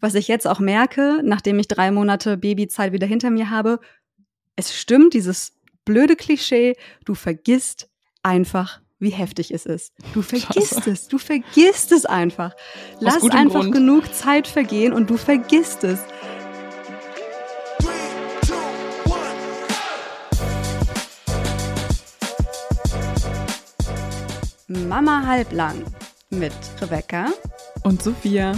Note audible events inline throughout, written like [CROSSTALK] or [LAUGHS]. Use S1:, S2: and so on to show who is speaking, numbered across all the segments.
S1: was ich jetzt auch merke, nachdem ich drei Monate Babyzeit wieder hinter mir habe, es stimmt, dieses blöde Klischee, du vergisst einfach, wie heftig es ist. Du vergisst Scheiße. es, du vergisst es einfach. Lass einfach Grund. genug Zeit vergehen und du vergisst es. Mama halblang mit Rebecca
S2: und Sophia.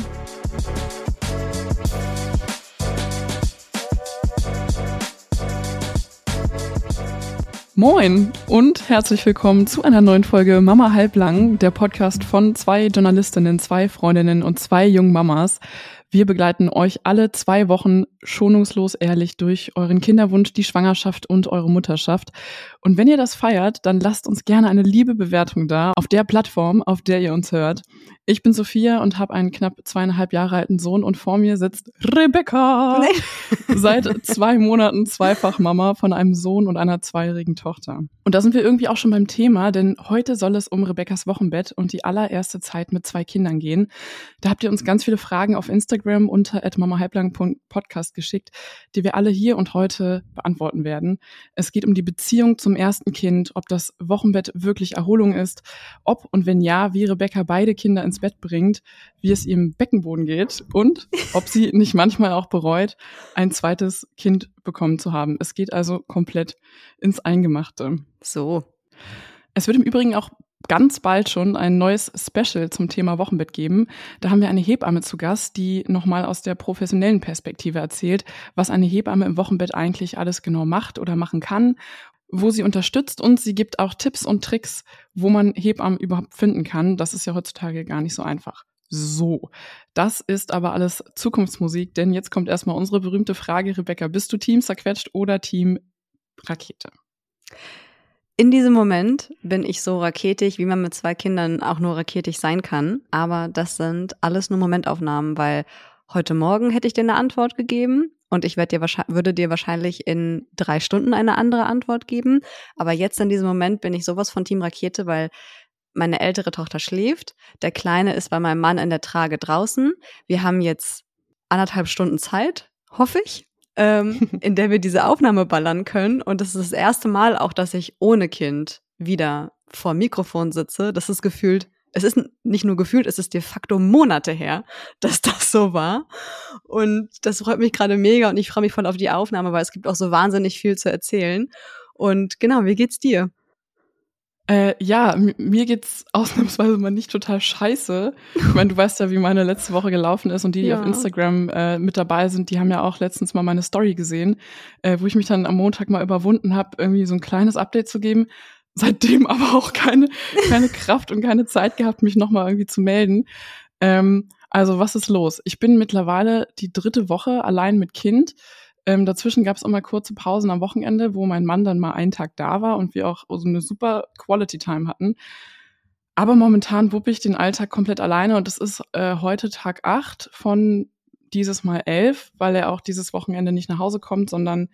S2: Moin und herzlich willkommen zu einer neuen Folge Mama halblang, der Podcast von zwei Journalistinnen, zwei Freundinnen und zwei jungen Mamas. Wir begleiten euch alle zwei Wochen schonungslos ehrlich durch euren Kinderwunsch, die Schwangerschaft und eure Mutterschaft. Und wenn ihr das feiert, dann lasst uns gerne eine liebe Bewertung da auf der Plattform, auf der ihr uns hört. Ich bin Sophia und habe einen knapp zweieinhalb Jahre alten Sohn und vor mir sitzt Rebecca. Nee. [LAUGHS] Seit zwei Monaten zweifach Mama von einem Sohn und einer zweijährigen Tochter. Und da sind wir irgendwie auch schon beim Thema, denn heute soll es um Rebeccas Wochenbett und die allererste Zeit mit zwei Kindern gehen. Da habt ihr uns ganz viele Fragen auf Instagram unter mamahalblang.podcast geschickt, die wir alle hier und heute beantworten werden. Es geht um die Beziehung zum ersten Kind, ob das Wochenbett wirklich Erholung ist, ob und wenn ja, wie Rebecca beide Kinder ins Bett bringt, wie es ihrem Beckenboden geht und ob sie [LAUGHS] nicht manchmal auch bereut, ein zweites Kind bekommen zu haben. Es geht also komplett ins Eingemachte.
S1: So.
S2: Es wird im Übrigen auch ganz bald schon ein neues Special zum Thema Wochenbett geben. Da haben wir eine Hebamme zu Gast, die nochmal aus der professionellen Perspektive erzählt, was eine Hebamme im Wochenbett eigentlich alles genau macht oder machen kann wo sie unterstützt und sie gibt auch Tipps und Tricks, wo man Hebammen überhaupt finden kann. Das ist ja heutzutage gar nicht so einfach. So, das ist aber alles Zukunftsmusik, denn jetzt kommt erstmal unsere berühmte Frage, Rebecca, bist du Team zerquetscht oder Team Rakete?
S1: In diesem Moment bin ich so raketig, wie man mit zwei Kindern auch nur raketig sein kann. Aber das sind alles nur Momentaufnahmen, weil heute Morgen hätte ich dir eine Antwort gegeben und ich dir würde dir wahrscheinlich in drei Stunden eine andere Antwort geben. Aber jetzt in diesem Moment bin ich sowas von Team Rakete, weil meine ältere Tochter schläft. Der Kleine ist bei meinem Mann in der Trage draußen. Wir haben jetzt anderthalb Stunden Zeit, hoffe ich, ähm, [LAUGHS] in der wir diese Aufnahme ballern können. Und das ist das erste Mal auch, dass ich ohne Kind wieder vor Mikrofon sitze. Das ist gefühlt es ist nicht nur gefühlt, es ist de facto Monate her, dass das so war. Und das freut mich gerade mega und ich freue mich voll auf die Aufnahme, weil es gibt auch so wahnsinnig viel zu erzählen. Und genau, wie geht's dir?
S2: Äh, ja, mir geht's ausnahmsweise mal nicht total scheiße. Ich meine, du weißt ja, wie meine letzte Woche gelaufen ist und die, die ja. auf Instagram äh, mit dabei sind, die haben ja auch letztens mal meine Story gesehen, äh, wo ich mich dann am Montag mal überwunden habe, irgendwie so ein kleines Update zu geben seitdem aber auch keine, keine Kraft und keine Zeit gehabt, mich nochmal irgendwie zu melden. Ähm, also was ist los? Ich bin mittlerweile die dritte Woche allein mit Kind. Ähm, dazwischen gab es immer kurze Pausen am Wochenende, wo mein Mann dann mal einen Tag da war und wir auch so eine super Quality Time hatten. Aber momentan wuppe ich den Alltag komplett alleine und es ist äh, heute Tag acht von dieses Mal elf, weil er auch dieses Wochenende nicht nach Hause kommt, sondern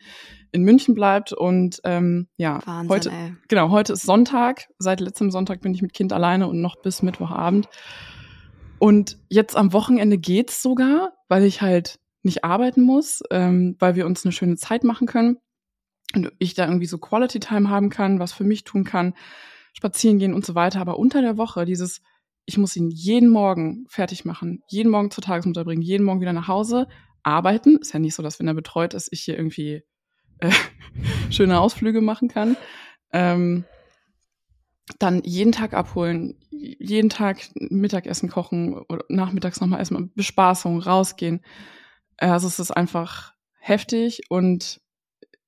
S2: in München bleibt. Und ähm, ja,
S1: Wahnsinn,
S2: heute,
S1: ey.
S2: genau, heute ist Sonntag. Seit letztem Sonntag bin ich mit Kind alleine und noch bis Mittwochabend. Und jetzt am Wochenende geht's sogar, weil ich halt nicht arbeiten muss, ähm, weil wir uns eine schöne Zeit machen können und ich da irgendwie so Quality Time haben kann, was für mich tun kann, spazieren gehen und so weiter. Aber unter der Woche dieses ich muss ihn jeden Morgen fertig machen, jeden Morgen zur Tagesmutter bringen, jeden Morgen wieder nach Hause arbeiten. Ist ja nicht so, dass wenn er betreut ist, ich hier irgendwie äh, [LAUGHS] schöne Ausflüge machen kann. Ähm, dann jeden Tag abholen, jeden Tag Mittagessen kochen oder nachmittags nochmal essen, Bespaßung, rausgehen. Also es ist einfach heftig und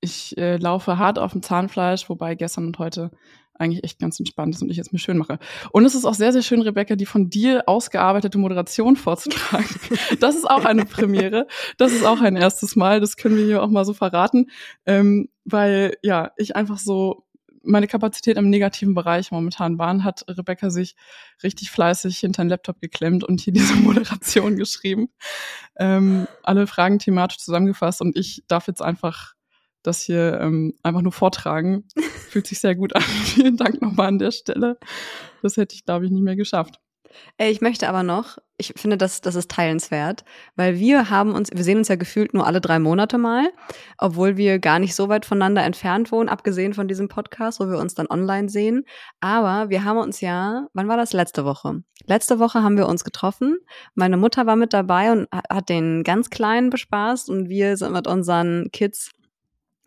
S2: ich äh, laufe hart auf dem Zahnfleisch, wobei gestern und heute eigentlich echt ganz entspannt ist und ich es mir schön mache. Und es ist auch sehr, sehr schön, Rebecca, die von dir ausgearbeitete Moderation vorzutragen. [LAUGHS] Das ist auch eine Premiere. Das ist auch ein erstes Mal. Das können wir hier auch mal so verraten. Ähm, weil, ja, ich einfach so meine Kapazität im negativen Bereich momentan waren, hat Rebecca sich richtig fleißig hinter den Laptop geklemmt und hier diese [LAUGHS] Moderation geschrieben. Ähm, alle Fragen thematisch zusammengefasst und ich darf jetzt einfach das hier ähm, einfach nur vortragen. [LAUGHS] Fühlt sich sehr gut an. [LAUGHS] Vielen Dank nochmal an der Stelle. Das hätte ich, glaube ich, nicht mehr geschafft.
S1: Ich möchte aber noch, ich finde, das, das ist teilenswert, weil wir haben uns, wir sehen uns ja gefühlt nur alle drei Monate mal, obwohl wir gar nicht so weit voneinander entfernt wohnen, abgesehen von diesem Podcast, wo wir uns dann online sehen. Aber wir haben uns ja, wann war das? Letzte Woche. Letzte Woche haben wir uns getroffen. Meine Mutter war mit dabei und hat den ganz Kleinen bespaßt und wir sind mit unseren Kids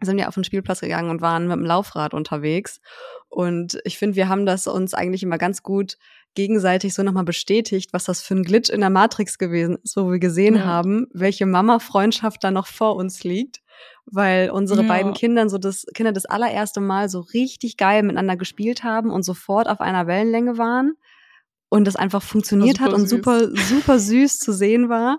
S1: sind wir auf den Spielplatz gegangen und waren mit dem Laufrad unterwegs. Und ich finde, wir haben das uns eigentlich immer ganz gut gegenseitig so nochmal bestätigt, was das für ein Glitch in der Matrix gewesen ist, wo wir gesehen ja. haben, welche Mama-Freundschaft da noch vor uns liegt, weil unsere ja. beiden Kinder so das Kinder das allererste Mal so richtig geil miteinander gespielt haben und sofort auf einer Wellenlänge waren und das einfach funktioniert hat und süß. super, [LAUGHS] super süß zu sehen war.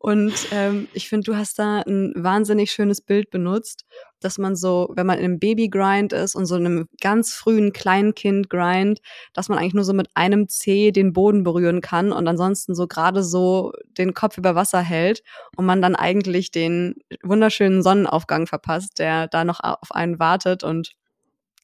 S1: Und ähm, ich finde, du hast da ein wahnsinnig schönes Bild benutzt, dass man so, wenn man in einem Baby-Grind ist und so in einem ganz frühen Kleinkind-Grind, dass man eigentlich nur so mit einem Zeh den Boden berühren kann und ansonsten so gerade so den Kopf über Wasser hält und man dann eigentlich den wunderschönen Sonnenaufgang verpasst, der da noch auf einen wartet und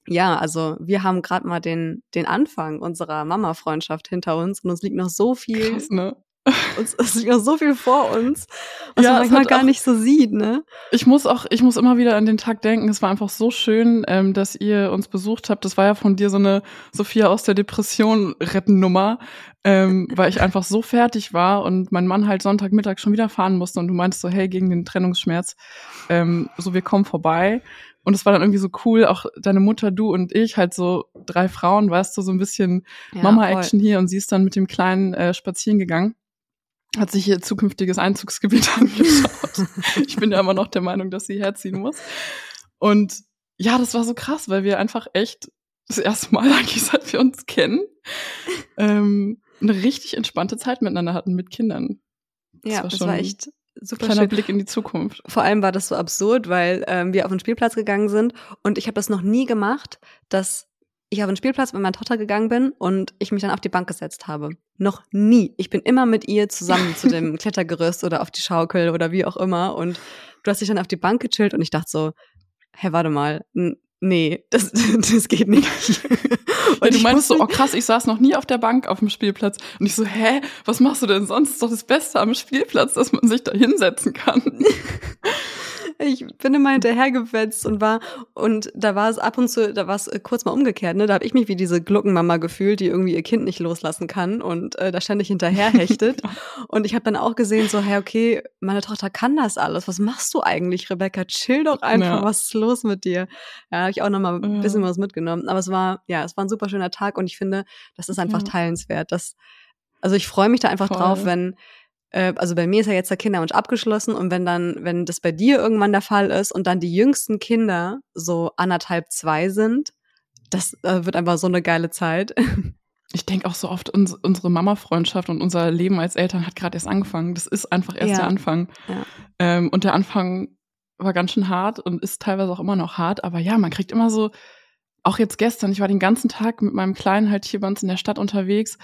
S1: ja, also wir haben gerade mal den, den Anfang unserer Mama-Freundschaft hinter uns und uns liegt noch so viel.
S2: Krass, ne? [LAUGHS]
S1: uns, es liegt noch so viel vor uns, was ja, man manchmal gar auch, nicht so sieht, ne?
S2: Ich muss auch, ich muss immer wieder an den Tag denken. Es war einfach so schön, ähm, dass ihr uns besucht habt. Das war ja von dir so eine Sophia aus der Depression Rettennummer, ähm, weil ich einfach so fertig war und mein Mann halt Sonntagmittag schon wieder fahren musste und du meintest so, hey, gegen den Trennungsschmerz, ähm, so wir kommen vorbei. Und es war dann irgendwie so cool, auch deine Mutter, du und ich, halt so drei Frauen, weißt du, so ein bisschen ja, Mama-Action hier und sie ist dann mit dem Kleinen äh, spazieren gegangen hat sich ihr zukünftiges Einzugsgebiet [LAUGHS] angeschaut. ich bin ja immer noch der Meinung, dass sie herziehen muss. Und ja, das war so krass, weil wir einfach echt das erste Mal [LAUGHS] eigentlich, seit wir uns kennen, ähm, eine richtig entspannte Zeit miteinander hatten mit Kindern.
S1: Das ja, war das war echt super
S2: kleiner
S1: schön.
S2: Blick in die Zukunft.
S1: Vor allem war das so absurd, weil ähm, wir auf den Spielplatz gegangen sind und ich habe das noch nie gemacht, dass ich auf den Spielplatz mit meiner Tochter gegangen bin und ich mich dann auf die Bank gesetzt habe. Noch nie. Ich bin immer mit ihr zusammen [LAUGHS] zu dem Klettergerüst oder auf die Schaukel oder wie auch immer und du hast dich dann auf die Bank gechillt und ich dachte so, hä, warte mal, nee, das, [LAUGHS] das geht nicht.
S2: Und ja, du meinst so, oh krass, ich saß noch nie auf der Bank auf dem Spielplatz. Und ich so, hä, was machst du denn sonst? Das ist doch das Beste am Spielplatz, dass man sich da hinsetzen kann. [LAUGHS]
S1: Ich bin immer hinterhergefetzt und war, und da war es ab und zu, da war es äh, kurz mal umgekehrt, ne? Da habe ich mich wie diese Gluckenmama gefühlt, die irgendwie ihr Kind nicht loslassen kann und äh, da ständig hinterherhechtet. [LAUGHS] und ich habe dann auch gesehen, so, hey, okay, meine Tochter kann das alles. Was machst du eigentlich, Rebecca? Chill doch einfach, ja. was ist los mit dir? Ja, habe ich auch noch mal ein bisschen was mitgenommen. Aber es war, ja, es war ein super schöner Tag und ich finde, das ist einfach ja. teilenswert. Das, also ich freue mich da einfach Voll. drauf, wenn also bei mir ist ja jetzt der Kinderwunsch abgeschlossen und wenn dann, wenn das bei dir irgendwann der Fall ist und dann die jüngsten Kinder so anderthalb, zwei sind, das äh, wird einfach so eine geile Zeit. [LAUGHS]
S2: Ich denke auch so oft, uns, unsere Mama-Freundschaft und unser Leben als Eltern hat gerade erst angefangen. Das ist einfach erst ja. der Anfang. Ja. Ähm, und der Anfang war ganz schön hart und ist teilweise auch immer noch hart. Aber ja, man kriegt immer so, auch jetzt gestern, ich war den ganzen Tag mit meinem Kleinen halt hier bei uns in der Stadt unterwegs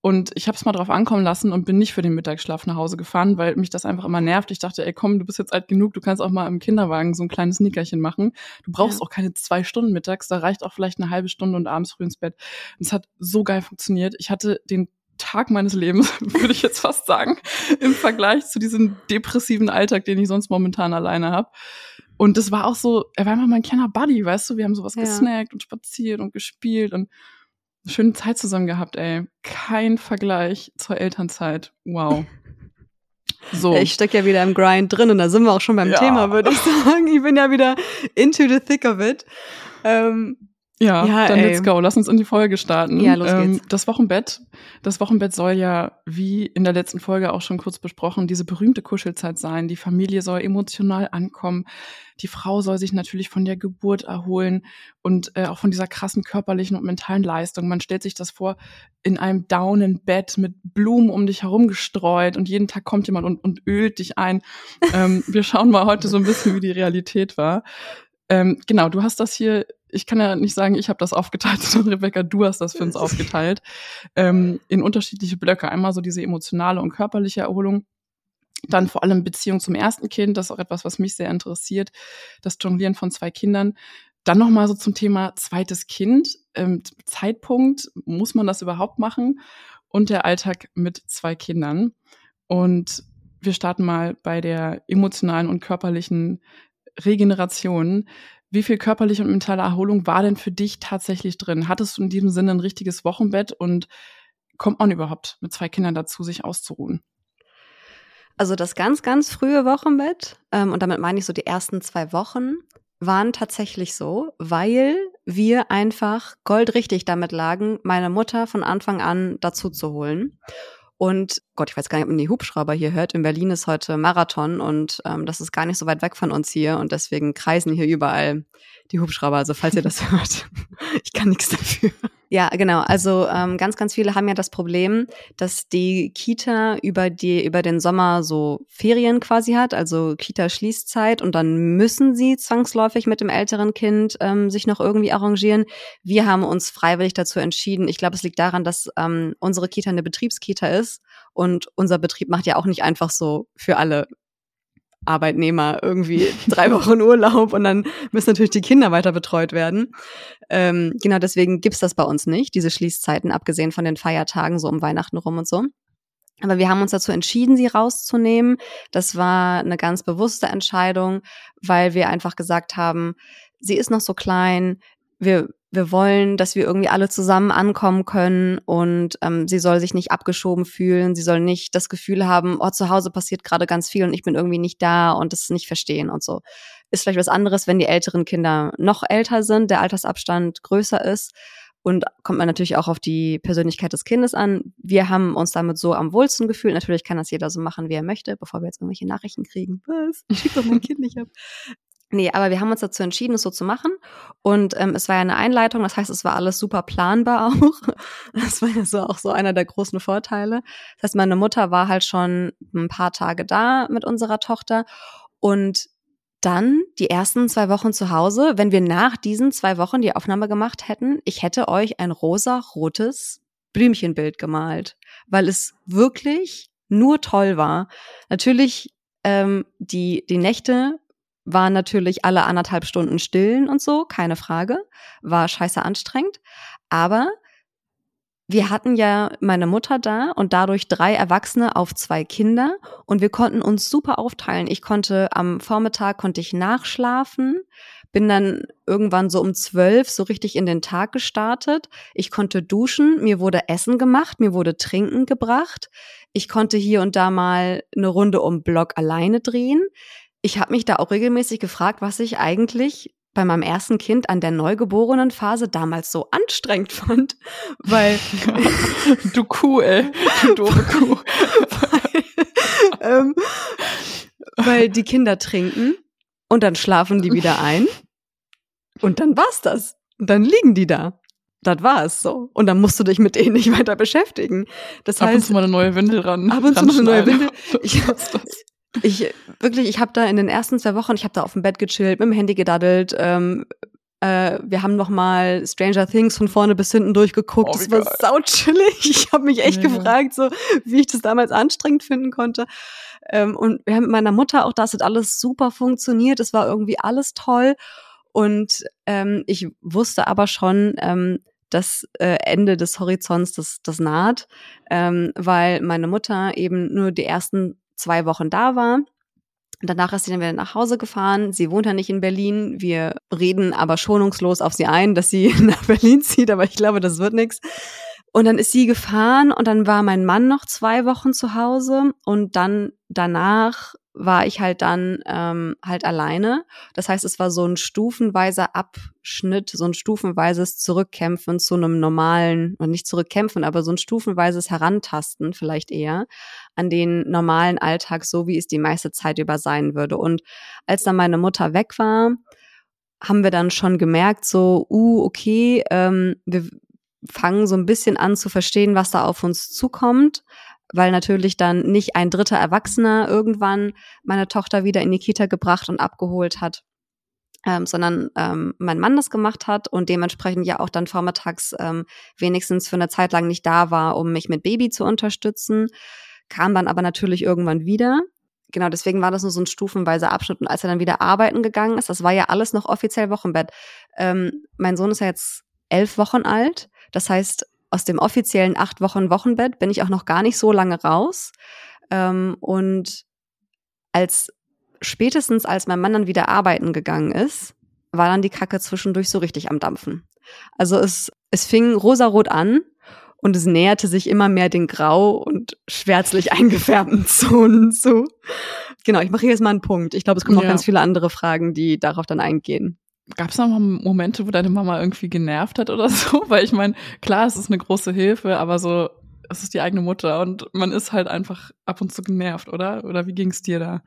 S2: und ich habe es mal drauf ankommen lassen und bin nicht für den Mittagsschlaf nach Hause gefahren, weil mich das einfach immer nervt. Ich dachte, ey, komm, du bist jetzt alt genug, du kannst auch mal im Kinderwagen so ein kleines Nickerchen machen. Du brauchst ja. auch keine zwei Stunden mittags, da reicht auch vielleicht eine halbe Stunde und abends früh ins Bett. Und es hat so geil funktioniert. Ich hatte den Tag meines Lebens, [LAUGHS] würde ich jetzt fast sagen, im Vergleich zu diesem depressiven Alltag, den ich sonst momentan alleine habe. Und das war auch so, er war immer mein kleiner Buddy, weißt du, wir haben sowas ja. gesnackt und spaziert und gespielt und schöne Zeit zusammen gehabt, ey. Kein Vergleich zur Elternzeit. Wow.
S1: So. Ich stecke ja wieder im Grind drin und da sind wir auch schon beim ja. Thema, würde ich [LAUGHS] sagen. Ich bin ja wieder into the thick of it. Ähm,
S2: ja, ja dann ey. let's go. Lass uns in die Folge starten.
S1: Ja, los ähm, geht's.
S2: Das Wochenbett. Das Wochenbett soll ja, wie in der letzten Folge auch schon kurz besprochen, diese berühmte Kuschelzeit sein. Die Familie soll emotional ankommen. Die Frau soll sich natürlich von der Geburt erholen und äh, auch von dieser krassen körperlichen und mentalen Leistung. Man stellt sich das vor, in einem downen Bett mit Blumen um dich herum gestreut und jeden Tag kommt jemand und, und ölt dich ein. ähm, wir schauen mal heute so ein bisschen, wie die Realität war. Ähm, genau, du hast das hier ich kann ja nicht sagen, ich habe das aufgeteilt, [LAUGHS] sondern Rebecca, du hast das für uns aufgeteilt, ähm, in unterschiedliche Blöcke. Einmal so diese emotionale und körperliche Erholung, dann vor allem Beziehung zum ersten Kind, das ist auch etwas, was mich sehr interessiert, das Jonglieren von zwei Kindern. Dann nochmal so zum Thema zweites Kind, ähm, Zeitpunkt, muss man das überhaupt machen? und der Alltag mit zwei Kindern. Und wir starten mal bei der emotionalen und körperlichen Regeneration. Wie viel körperliche und mentale Erholung war denn für dich tatsächlich drin? Hattest du in diesem Sinne ein richtiges Wochenbett und kommt man überhaupt mit zwei Kindern dazu, sich auszuruhen?
S1: Also das ganz, ganz frühe Wochenbett, ähm, und damit meine ich so die ersten zwei Wochen, waren tatsächlich so, weil wir einfach goldrichtig damit lagen, meine Mutter von Anfang an dazu zu holen. Und Gott, ich weiß gar nicht, ob man die Hubschrauber hier hört. In Berlin ist heute Marathon und ähm, das ist gar nicht so weit weg von uns hier und deswegen kreisen hier überall die Hubschrauber. Also falls ihr das [LAUGHS] hört, ich kann nichts dafür. Ja, genau. Also ähm, ganz, ganz viele haben ja das Problem, dass die Kita über die über den Sommer so Ferien quasi hat, also Kita-Schließzeit und dann müssen sie zwangsläufig mit dem älteren Kind ähm, sich noch irgendwie arrangieren. Wir haben uns freiwillig dazu entschieden. Ich glaube, es liegt daran, dass ähm, unsere Kita eine Betriebskita ist und unser Betrieb macht ja auch nicht einfach so für alle Arbeitnehmer irgendwie [LAUGHS] drei Wochen Urlaub und dann müssen natürlich die Kinder weiter betreut werden. Ähm, genau deswegen gibt's das bei uns nicht, diese Schließzeiten, abgesehen von den Feiertagen, so um Weihnachten rum und so. Aber wir haben uns dazu entschieden, sie rauszunehmen. Das war eine ganz bewusste Entscheidung, weil wir einfach gesagt haben, sie ist noch so klein, wir wir wollen, dass wir irgendwie alle zusammen ankommen können und ähm, sie soll sich nicht abgeschoben fühlen, sie soll nicht das Gefühl haben, oh, zu Hause passiert gerade ganz viel und ich bin irgendwie nicht da und das nicht verstehen und so. Ist vielleicht was anderes, wenn die älteren Kinder noch älter sind, der Altersabstand größer ist und kommt man natürlich auch auf die Persönlichkeit des Kindes an. Wir haben uns damit so am wohlsten gefühlt. Natürlich kann das jeder so machen, wie er möchte, bevor wir jetzt irgendwelche Nachrichten kriegen. Was? Schieb doch mein Kind nicht ab. Nee, aber wir haben uns dazu entschieden, es so zu machen. Und ähm, es war ja eine Einleitung, das heißt, es war alles super planbar auch. [LAUGHS] Das war ja so auch so einer der großen Vorteile. Das heißt, meine Mutter war halt schon ein paar Tage da mit unserer Tochter. Und dann die ersten zwei Wochen zu Hause, wenn wir nach diesen zwei Wochen die Aufnahme gemacht hätten, ich hätte euch ein rosa-rotes Blümchenbild gemalt, weil es wirklich nur toll war. Natürlich ähm, die, die Nächte waren natürlich alle anderthalb Stunden stillen und so, keine Frage. War scheiße anstrengend. Aber wir hatten ja meine Mutter da und dadurch drei Erwachsene auf zwei Kinder und wir konnten uns super aufteilen. Ich konnte am Vormittag konnte ich nachschlafen, bin dann irgendwann so um zwölf so richtig in den Tag gestartet. Ich konnte duschen, mir wurde Essen gemacht, mir wurde Trinken gebracht. Ich konnte hier und da mal eine Runde um Block alleine drehen ich habe mich da auch regelmäßig gefragt, was ich eigentlich bei meinem ersten Kind an der neugeborenen Phase damals so anstrengend fand, weil [LAUGHS]
S2: du Kuh, ey, du doofe Kuh. [LAUGHS]
S1: weil, ähm, weil die Kinder trinken und dann schlafen die wieder ein und dann war's das. Und dann liegen die da. Das war es so. Und dann musst du dich mit denen nicht weiter beschäftigen. Das
S2: ab
S1: heißt,
S2: und zu mal eine neue Windel ran.
S1: Ab und zu mal eine neue Windel. [LAUGHS] Ich, ich wirklich, ich habe da in den ersten zwei Wochen, ich habe da auf dem Bett gechillt, mit dem Handy gedaddelt. Ähm, äh, wir haben noch mal Stranger Things von vorne bis hinten durchgeguckt. Oh, das war sau chillig. Ich habe mich echt ja. gefragt, so wie ich das damals anstrengend finden konnte. Ähm, und wir haben mit meiner Mutter auch, das hat alles super funktioniert. Es war irgendwie alles toll. Und ähm, ich wusste aber schon, ähm, das äh, Ende des Horizonts, das, das naht, ähm, weil meine Mutter eben nur die ersten zwei Wochen da war. Danach ist sie dann wieder nach Hause gefahren. Sie wohnt ja nicht in Berlin. Wir reden aber schonungslos auf sie ein, dass sie [LAUGHS] nach Berlin zieht, aber ich glaube, das wird nichts. Und dann ist sie gefahren und dann war mein Mann noch zwei Wochen zu Hause und dann danach war ich halt dann ähm, halt alleine. Das heißt, es war so ein stufenweiser Abschnitt, so ein stufenweises Zurückkämpfen zu einem normalen, und nicht zurückkämpfen, aber so ein stufenweises Herantasten vielleicht eher an den normalen Alltag, so wie es die meiste Zeit über sein würde. Und als dann meine Mutter weg war, haben wir dann schon gemerkt, so, uh, okay, ähm, wir fangen so ein bisschen an zu verstehen, was da auf uns zukommt weil natürlich dann nicht ein dritter Erwachsener irgendwann meine Tochter wieder in die Kita gebracht und abgeholt hat, ähm, sondern ähm, mein Mann das gemacht hat und dementsprechend ja auch dann vormittags ähm, wenigstens für eine Zeit lang nicht da war, um mich mit Baby zu unterstützen, kam dann aber natürlich irgendwann wieder. Genau, deswegen war das nur so ein stufenweiser Abschnitt. Und als er dann wieder arbeiten gegangen ist, das war ja alles noch offiziell Wochenbett. Ähm, mein Sohn ist ja jetzt elf Wochen alt. Das heißt, aus dem offiziellen acht Wochen Wochenbett bin ich auch noch gar nicht so lange raus. Ähm, und als spätestens als mein Mann dann wieder arbeiten gegangen ist, war dann die Kacke zwischendurch so richtig am Dampfen. Also es, es fing rosarot an und es näherte sich immer mehr den grau und schwärzlich [LAUGHS] eingefärbten Zonen zu. Genau, ich mache hier jetzt mal einen Punkt. Ich glaube, es kommen ja. noch ganz viele andere Fragen, die darauf dann eingehen.
S2: Gab es noch mal Momente, wo deine Mama irgendwie genervt hat oder [LAUGHS] so? Weil ich meine, klar, es ist eine große Hilfe, aber so, es ist die eigene Mutter und man ist halt einfach ab und zu genervt, oder? Oder wie ging es dir da?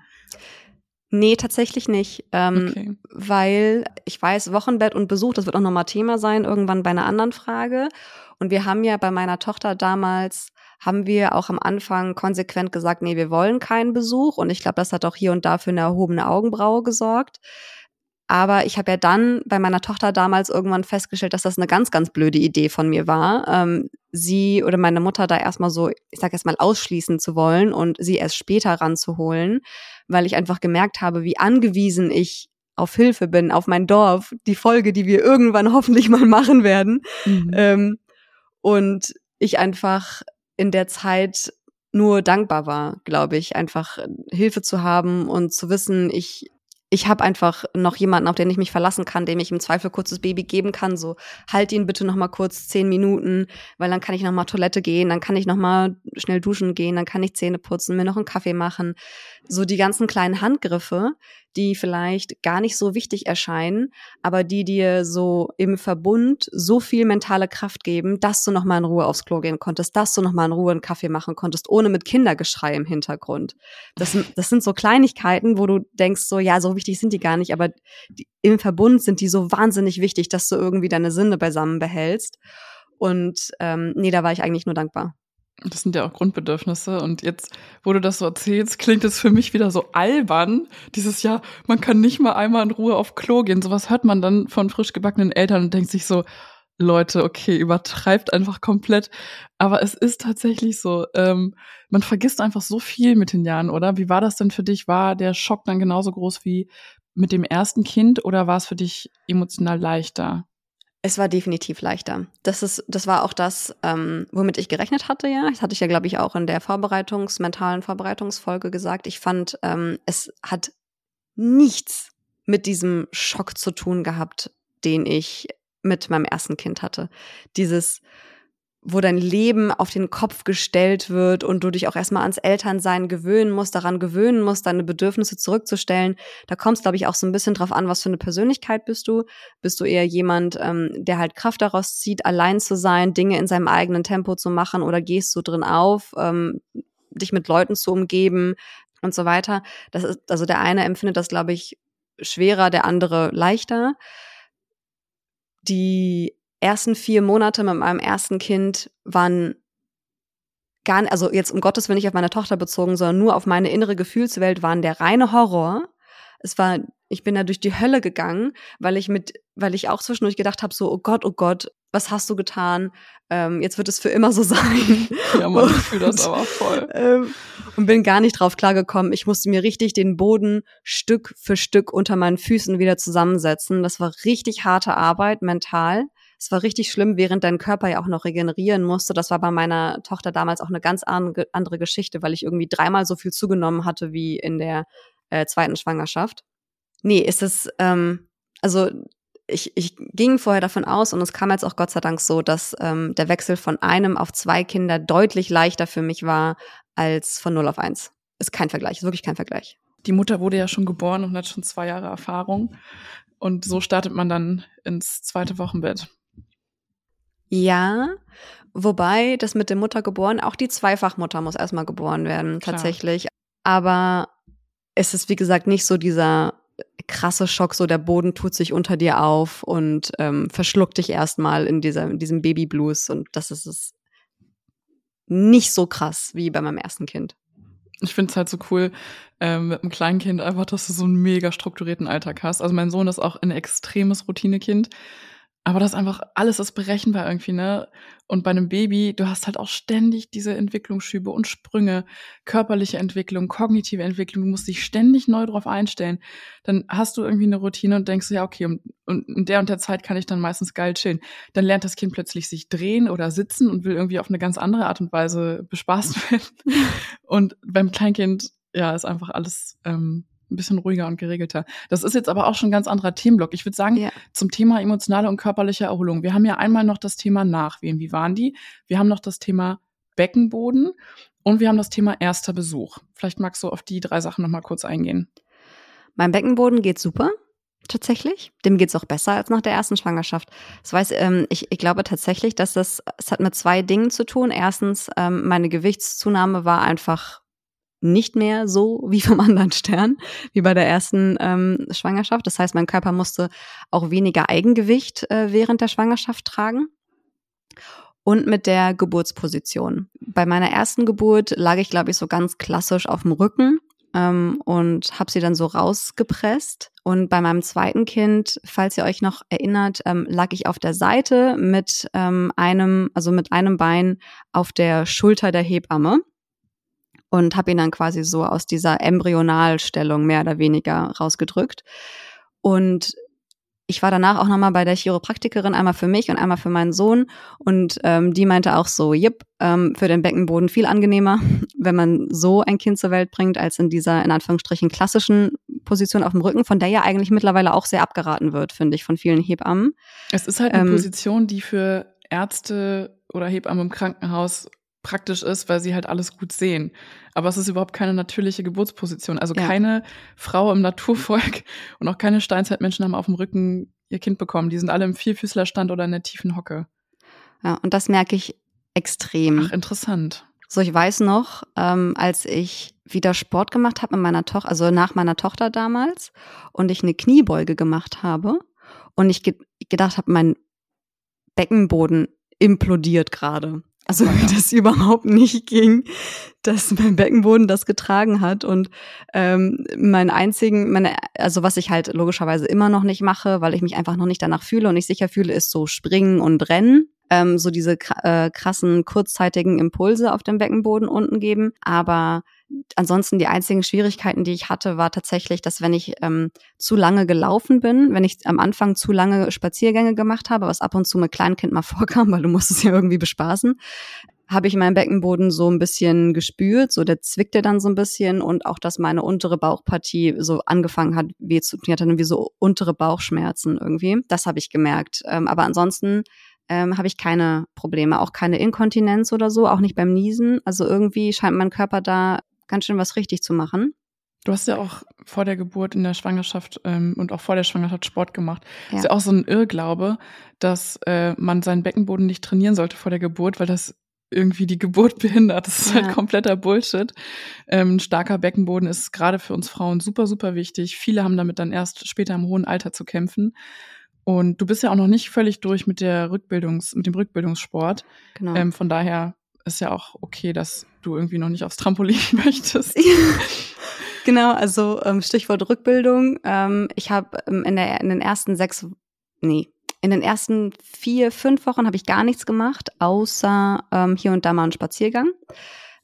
S1: Nee, tatsächlich nicht. Ähm, okay. Weil ich weiß, Wochenbett und Besuch, das wird auch nochmal Thema sein, irgendwann bei einer anderen Frage. Und wir haben ja bei meiner Tochter damals, haben wir auch am Anfang konsequent gesagt, nee, wir wollen keinen Besuch. Und ich glaube, das hat auch hier und da für eine erhobene Augenbraue gesorgt. Aber ich habe ja dann bei meiner Tochter damals irgendwann festgestellt, dass das eine ganz, ganz blöde Idee von mir war, ähm, sie oder meine Mutter da erstmal so, ich sag erstmal ausschließen zu wollen und sie erst später ranzuholen, weil ich einfach gemerkt habe, wie angewiesen ich auf Hilfe bin, auf mein Dorf, die Folge, die wir irgendwann [LAUGHS] hoffentlich mal machen werden. Mhm. Ähm, und ich einfach in der Zeit nur dankbar war, glaube ich, einfach Hilfe zu haben und zu wissen, ich ich habe einfach noch jemanden, auf den ich mich verlassen kann, dem ich im Zweifel kurzes Baby geben kann. So, halt ihn bitte noch mal kurz zehn Minuten, weil dann kann ich noch mal Toilette gehen, dann kann ich noch mal schnell duschen gehen, dann kann ich Zähne putzen, mir noch einen Kaffee machen. So die ganzen kleinen Handgriffe, die vielleicht gar nicht so wichtig erscheinen, aber die dir so im Verbund so viel mentale Kraft geben, dass du noch mal in Ruhe aufs Klo gehen konntest, dass du noch mal in Ruhe einen Kaffee machen konntest, ohne mit Kindergeschrei im Hintergrund. Das, das sind so Kleinigkeiten, wo du denkst so, ja, so wichtig sind die gar nicht, aber die, im Verbund sind die so wahnsinnig wichtig, dass du irgendwie deine Sinne beisammen behältst. Und ähm, nee, da war ich eigentlich nur dankbar.
S2: Das sind ja auch Grundbedürfnisse. Und jetzt, wo du das so erzählst, klingt es für mich wieder so albern. Dieses Jahr, man kann nicht mal einmal in Ruhe auf Klo gehen. Sowas hört man dann von frisch gebackenen Eltern und denkt sich so, Leute, okay, übertreibt einfach komplett. Aber es ist tatsächlich so. Ähm, man vergisst einfach so viel mit den Jahren, oder? Wie war das denn für dich? War der Schock dann genauso groß wie mit dem ersten Kind oder war es für dich emotional leichter?
S1: Es war definitiv leichter. Das ist, das war auch das, ähm, womit ich gerechnet hatte, ja. Das hatte ich ja, glaube ich, auch in der Vorbereitungs-, mentalen Vorbereitungsfolge gesagt. Ich fand, ähm, es hat nichts mit diesem Schock zu tun gehabt, den ich mit meinem ersten Kind hatte. Dieses, wo dein Leben auf den Kopf gestellt wird und du dich auch erstmal ans Elternsein gewöhnen musst, daran gewöhnen musst, deine Bedürfnisse zurückzustellen. Da kommt es, glaube ich, auch so ein bisschen drauf an, was für eine Persönlichkeit bist du. Bist du eher jemand, ähm, der halt Kraft daraus zieht, allein zu sein, Dinge in seinem eigenen Tempo zu machen oder gehst du drin auf, ähm, dich mit Leuten zu umgeben und so weiter. Das ist, also der eine empfindet das, glaube ich, schwerer, der andere leichter. Die ersten vier Monate mit meinem ersten Kind waren gar nicht, also jetzt um Gottes Willen nicht auf meine Tochter bezogen, sondern nur auf meine innere Gefühlswelt waren der reine Horror. Es war, ich bin da durch die Hölle gegangen, weil ich mit, weil ich auch zwischendurch gedacht habe, so, oh Gott, oh Gott, was hast du getan? Ähm, jetzt wird es für immer so [LAUGHS] sein.
S2: Ja, man, ich fühle das aber voll. [LAUGHS]
S1: Ähm, und bin gar nicht drauf klargekommen. Ich musste mir richtig den Boden Stück für Stück unter meinen Füßen wieder zusammensetzen. Das war richtig harte Arbeit, mental. Es war richtig schlimm, während dein Körper ja auch noch regenerieren musste. Das war bei meiner Tochter damals auch eine ganz andere Geschichte, weil ich irgendwie dreimal so viel zugenommen hatte wie in der äh, zweiten Schwangerschaft. Nee, ist es, ähm, also ich, ich ging vorher davon aus und es kam jetzt auch Gott sei Dank so, dass ähm, der Wechsel von einem auf zwei Kinder deutlich leichter für mich war als von 0 auf 1. Ist kein Vergleich, ist wirklich kein Vergleich.
S2: Die Mutter wurde ja schon geboren und hat schon zwei Jahre Erfahrung. Und so startet man dann ins zweite Wochenbett.
S1: Ja, wobei das mit dem Muttergeboren, auch die Zweifachmutter muss erstmal geboren werden, Klar. tatsächlich. Aber es ist, wie gesagt, nicht so dieser krasse Schock, so der Boden tut sich unter dir auf und ähm, verschluckt dich erstmal in, dieser, in diesem Babyblues. Und das ist es nicht so krass wie bei meinem ersten Kind.
S2: Ich finde es halt so cool ähm, mit einem kleinen Kind einfach, dass du so einen mega strukturierten Alltag hast. Also mein Sohn ist auch ein extremes Routinekind. Aber das einfach, alles ist berechenbar irgendwie, ne? Und bei einem Baby, du hast halt auch ständig diese Entwicklungsschübe und Sprünge, körperliche Entwicklung, kognitive Entwicklung, du musst dich ständig neu drauf einstellen. Dann hast du irgendwie eine Routine und denkst, ja, okay, und, und in der und der Zeit kann ich dann meistens geil chillen. Dann lernt das Kind plötzlich sich drehen oder sitzen und will irgendwie auf eine ganz andere Art und Weise [LAUGHS] bespaßt werden. [LAUGHS] und beim Kleinkind, ja, ist einfach alles ähm, ein bisschen ruhiger und geregelter. Das ist jetzt aber auch schon ein ganz anderer Themenblock. Ich würde sagen, ja. zum Thema emotionale und körperliche Erholung. Wir haben ja einmal noch das Thema Nachwehen. Wie waren die? Wir haben noch das Thema Beckenboden und wir haben das Thema erster Besuch. Vielleicht magst du auf die drei Sachen nochmal kurz eingehen.
S1: Mein Beckenboden geht super. Tatsächlich. Dem geht's auch besser als nach der ersten Schwangerschaft. Das weiß, ähm, ich, ich glaube tatsächlich, dass das, es hat mit zwei Dingen zu tun. Erstens, ähm, meine Gewichtszunahme war einfach nicht mehr so wie vom anderen Stern, wie bei der ersten ähm, Schwangerschaft. Das heißt, mein Körper musste auch weniger Eigengewicht äh, während der Schwangerschaft tragen. Und mit der Geburtsposition. Bei meiner ersten Geburt lag ich, glaube ich, so ganz klassisch auf dem Rücken ähm, und habe sie dann so rausgepresst. Und bei meinem zweiten Kind, falls ihr euch noch erinnert, ähm, lag ich auf der Seite mit ähm, einem, also mit einem Bein auf der Schulter der Hebamme und habe ihn dann quasi so aus dieser Embryonalstellung mehr oder weniger rausgedrückt. Und ich war danach auch nochmal bei der Chiropraktikerin, einmal für mich und einmal für meinen Sohn. Und ähm, die meinte auch so, jipp, ähm, für den Beckenboden viel angenehmer, [LAUGHS] wenn man so ein Kind zur Welt bringt, als in dieser, in Anführungsstrichen, klassischen Position auf dem Rücken, von der ja eigentlich mittlerweile auch sehr abgeraten wird, finde ich, von vielen Hebammen.
S2: Es ist halt eine ähm, Position, die für Ärzte oder Hebammen im Krankenhaus praktisch ist, weil sie halt alles gut sehen. Aber es ist überhaupt keine natürliche Geburtsposition. Also ja. keine Frau im Naturvolk [LAUGHS] und auch keine Steinzeitmenschen haben auf dem Rücken ihr Kind bekommen. Die sind alle im Vierfüßlerstand oder in der tiefen Hocke.
S1: Ja, und das merke ich extrem.
S2: Ach, interessant.
S1: So, ich weiß noch, ähm, als ich wieder Sport gemacht habe mit meiner Tochter, also nach meiner Tochter damals, und ich eine Kniebeuge gemacht habe und ich ge gedacht habe, mein Beckenboden implodiert gerade. Also wie das überhaupt nicht ging, dass mein Beckenboden das getragen hat. Und ähm, mein einzigen, meine, also was ich halt logischerweise immer noch nicht mache, weil ich mich einfach noch nicht danach fühle und nicht sicher fühle, ist so springen und rennen, ähm, so diese äh, krassen kurzzeitigen Impulse auf dem Beckenboden unten geben. Aber ansonsten die einzigen Schwierigkeiten, die ich hatte, war tatsächlich, dass wenn ich ähm, zu lange gelaufen bin, wenn ich am Anfang zu lange Spaziergänge gemacht habe, was ab und zu mit Kleinkind mal [LAUGHS] vorkam, weil du musst es ja irgendwie bespaßen, habe ich meinen Beckenboden so ein bisschen gespürt, so der zwickte dann so ein bisschen und auch, dass meine untere Bauchpartie so angefangen hat, weh zu tun, hatte dann wie so untere Bauchschmerzen irgendwie. Das habe ich gemerkt. Ähm, aber ansonsten ähm, habe ich keine Probleme, auch keine Inkontinenz oder so, auch nicht beim Niesen. Also irgendwie scheint mein Körper da ganz schön was richtig zu machen.
S2: Du hast ja auch vor der Geburt in der Schwangerschaft ähm, und auch vor der Schwangerschaft Sport gemacht. Ja. Das ist ja auch so ein Irrglaube, dass äh, man seinen Beckenboden nicht trainieren sollte vor der Geburt, weil das irgendwie die Geburt [LAUGHS] behindert. Das ist halt ja. halt kompletter Bullshit. Ähm, ein starker Beckenboden ist gerade für uns Frauen super, super wichtig. Viele haben damit dann erst später im hohen Alter zu kämpfen. Und du bist ja auch noch nicht völlig durch mit der Rückbildungs, mit dem Rückbildungssport. Genau. Ähm, von daher ist ja auch okay, dass du irgendwie noch nicht aufs Trampolin [LAUGHS] möchtest.
S1: genau, also ähm, Stichwort Rückbildung. Ähm, ich habe ähm, in, in den ersten sechs, nee, in den ersten vier, fünf Wochen habe ich gar nichts gemacht, außer ähm, hier und da mal einen Spaziergang.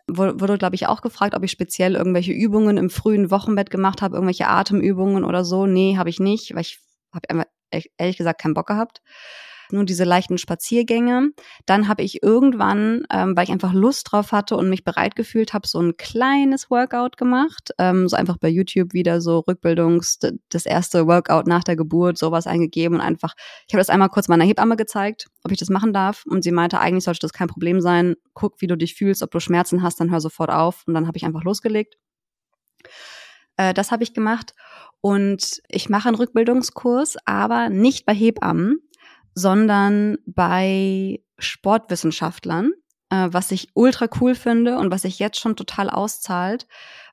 S1: Wurde, glaube ich, auch gefragt, ob ich speziell irgendwelche Übungen im frühen Wochenbett gemacht habe, irgendwelche Atemübungen oder so. Nee, habe ich nicht, weil ich habe ehrlich gesagt keinen Bock gehabt nur diese leichten Spaziergänge. Dann habe ich irgendwann, ähm, weil ich einfach Lust drauf hatte und mich bereit gefühlt habe, so ein kleines Workout gemacht. Ähm, so einfach bei YouTube wieder so Rückbildungs, das erste Workout nach der Geburt, sowas eingegeben und einfach, ich habe das einmal kurz meiner Hebamme gezeigt, ob ich das machen darf. Und sie meinte, eigentlich sollte das kein Problem sein. Guck, wie du dich fühlst, ob du Schmerzen hast, dann hör sofort auf. Und dann habe ich einfach losgelegt. Äh, das habe ich gemacht. Und ich mache einen Rückbildungskurs, aber nicht bei Hebammen, sondern bei Sportwissenschaftlern, äh, was ich ultra cool finde und was sich jetzt schon total auszahlt,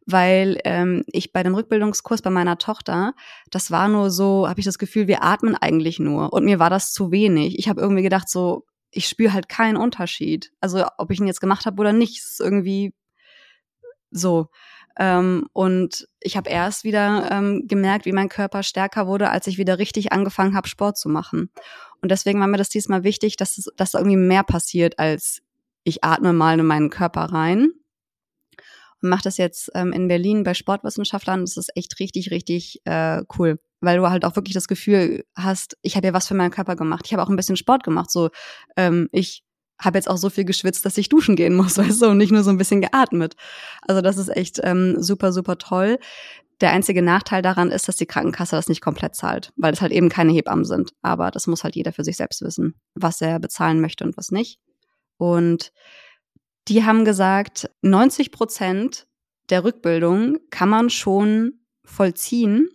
S1: weil ähm, ich bei dem Rückbildungskurs bei meiner Tochter, das war nur so, habe ich das Gefühl, wir atmen eigentlich nur und mir war das zu wenig. Ich habe irgendwie gedacht, so ich spüre halt keinen Unterschied. Also ob ich ihn jetzt gemacht habe oder nicht, ist irgendwie so. Ähm, und ich habe erst wieder ähm, gemerkt, wie mein Körper stärker wurde, als ich wieder richtig angefangen habe, Sport zu machen. Und deswegen war mir das diesmal wichtig, dass, es, dass irgendwie mehr passiert als ich atme mal in meinen Körper rein. Und mache das jetzt ähm, in Berlin bei Sportwissenschaftlern. Das ist echt richtig, richtig äh, cool, weil du halt auch wirklich das Gefühl hast, ich habe ja was für meinen Körper gemacht. Ich habe auch ein bisschen Sport gemacht. So, ähm, ich habe jetzt auch so viel geschwitzt, dass ich duschen gehen muss, [LAUGHS] weißt du, und nicht nur so ein bisschen geatmet. Also das ist echt ähm, super, super toll. Der einzige Nachteil daran ist, dass die Krankenkasse das nicht komplett zahlt, weil es halt eben keine Hebammen sind. Aber das muss halt jeder für sich selbst wissen, was er bezahlen möchte und was nicht. Und die haben gesagt, 90 Prozent der Rückbildung kann man schon vollziehen,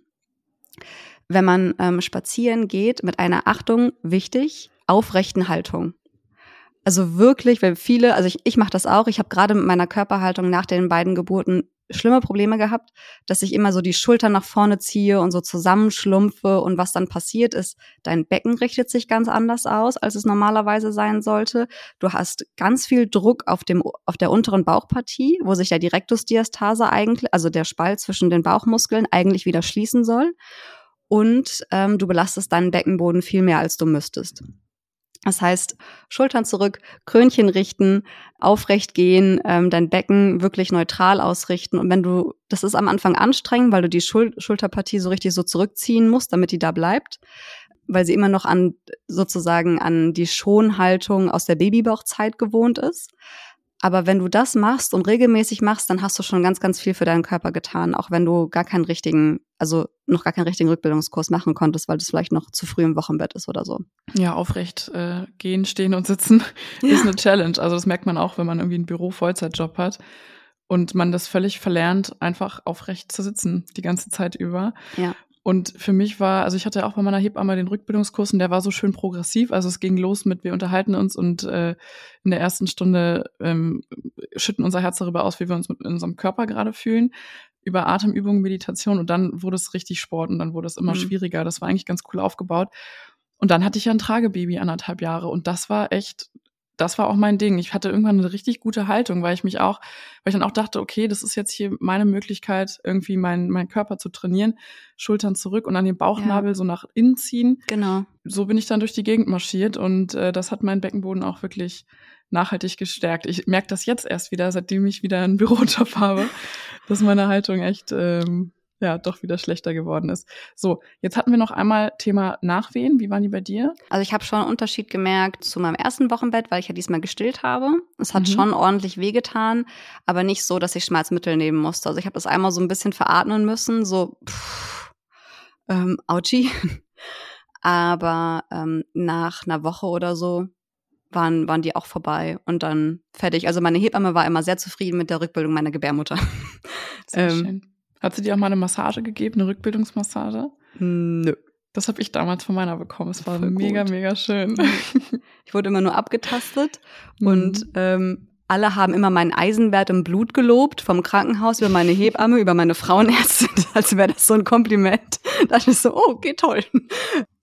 S1: wenn man ähm, spazieren geht mit einer Achtung, wichtig, aufrechten Haltung. Also wirklich, weil viele, also ich, ich mache das auch, ich habe gerade mit meiner Körperhaltung nach den beiden Geburten schlimme Probleme gehabt, dass ich immer so die Schultern nach vorne ziehe und so zusammenschlumpfe und was dann passiert ist, dein Becken richtet sich ganz anders aus, als es normalerweise sein sollte. Du hast ganz viel Druck auf dem auf der unteren Bauchpartie, wo sich der Directus diastase eigentlich, also der Spalt zwischen den Bauchmuskeln eigentlich wieder schließen soll und ähm, du belastest deinen Beckenboden viel mehr als du müsstest. Das heißt, Schultern zurück, Krönchen richten, aufrecht gehen, ähm, dein Becken wirklich neutral ausrichten. Und wenn du, das ist am Anfang anstrengend, weil du die Schul Schulterpartie so richtig so zurückziehen musst, damit die da bleibt, weil sie immer noch an sozusagen an die Schonhaltung aus der Babybauchzeit gewohnt ist. Aber wenn du das machst und regelmäßig machst, dann hast du schon ganz, ganz viel für deinen Körper getan, auch wenn du gar keinen richtigen, also noch gar keinen richtigen Rückbildungskurs machen konntest, weil das vielleicht noch zu früh im Wochenbett ist oder so.
S2: Ja, aufrecht äh, gehen, stehen und sitzen [LAUGHS] ja. ist eine Challenge. Also das merkt man auch, wenn man irgendwie einen Büro-Vollzeitjob hat und man das völlig verlernt, einfach aufrecht zu sitzen die ganze Zeit über.
S1: Ja.
S2: Und für mich war, also ich hatte auch bei meiner Hebamme den Rückbildungskurs und der war so schön progressiv. Also es ging los mit, wir unterhalten uns und äh, in der ersten Stunde ähm, schütten unser Herz darüber aus, wie wir uns mit unserem Körper gerade fühlen, über Atemübungen, Meditation und dann wurde es richtig Sport und dann wurde es immer mhm. schwieriger. Das war eigentlich ganz cool aufgebaut. Und dann hatte ich ja ein Tragebaby anderthalb Jahre und das war echt das war auch mein Ding. Ich hatte irgendwann eine richtig gute Haltung, weil ich mich auch, weil ich dann auch dachte, okay, das ist jetzt hier meine Möglichkeit, irgendwie meinen mein Körper zu trainieren. Schultern zurück und an den Bauchnabel ja. so nach innen ziehen.
S1: Genau.
S2: So bin ich dann durch die Gegend marschiert und äh, das hat meinen Beckenboden auch wirklich nachhaltig gestärkt. Ich merke das jetzt erst wieder, seitdem ich wieder einen Bürojob [LAUGHS] habe, dass meine Haltung echt ähm, [LAUGHS] ja doch wieder schlechter geworden ist. So, jetzt hatten wir noch einmal Thema Nachwehen. Wie waren die bei dir?
S1: Also ich habe schon einen Unterschied gemerkt zu meinem ersten Wochenbett, weil ich ja diesmal gestillt habe. Es hat mhm. schon ordentlich wehgetan, aber nicht so, dass ich Schmerzmittel nehmen musste. Also ich habe das einmal so ein bisschen veratmen müssen, so pff, ähm, Autschi. [LAUGHS] aber ähm, nach einer Woche oder so waren, waren die auch vorbei und dann fertig. Also meine Hebamme war immer sehr zufrieden mit der Rückbildung meiner Gebärmutter. [LAUGHS]
S2: Sehr ähm, schön. Hat sie dir auch mal eine Massage gegeben, eine Rückbildungsmassage?
S1: Nö.
S2: Das habe ich damals von meiner bekommen. Es war Voll mega, gut. mega schön.
S1: Ich wurde immer nur abgetastet mhm. und ähm, alle haben immer meinen Eisenwert im Blut gelobt, vom Krankenhaus über meine Hebamme, über meine Frauenärztin, [LAUGHS] als wäre das so ein Kompliment. Da dachte ich so, oh, okay, toll.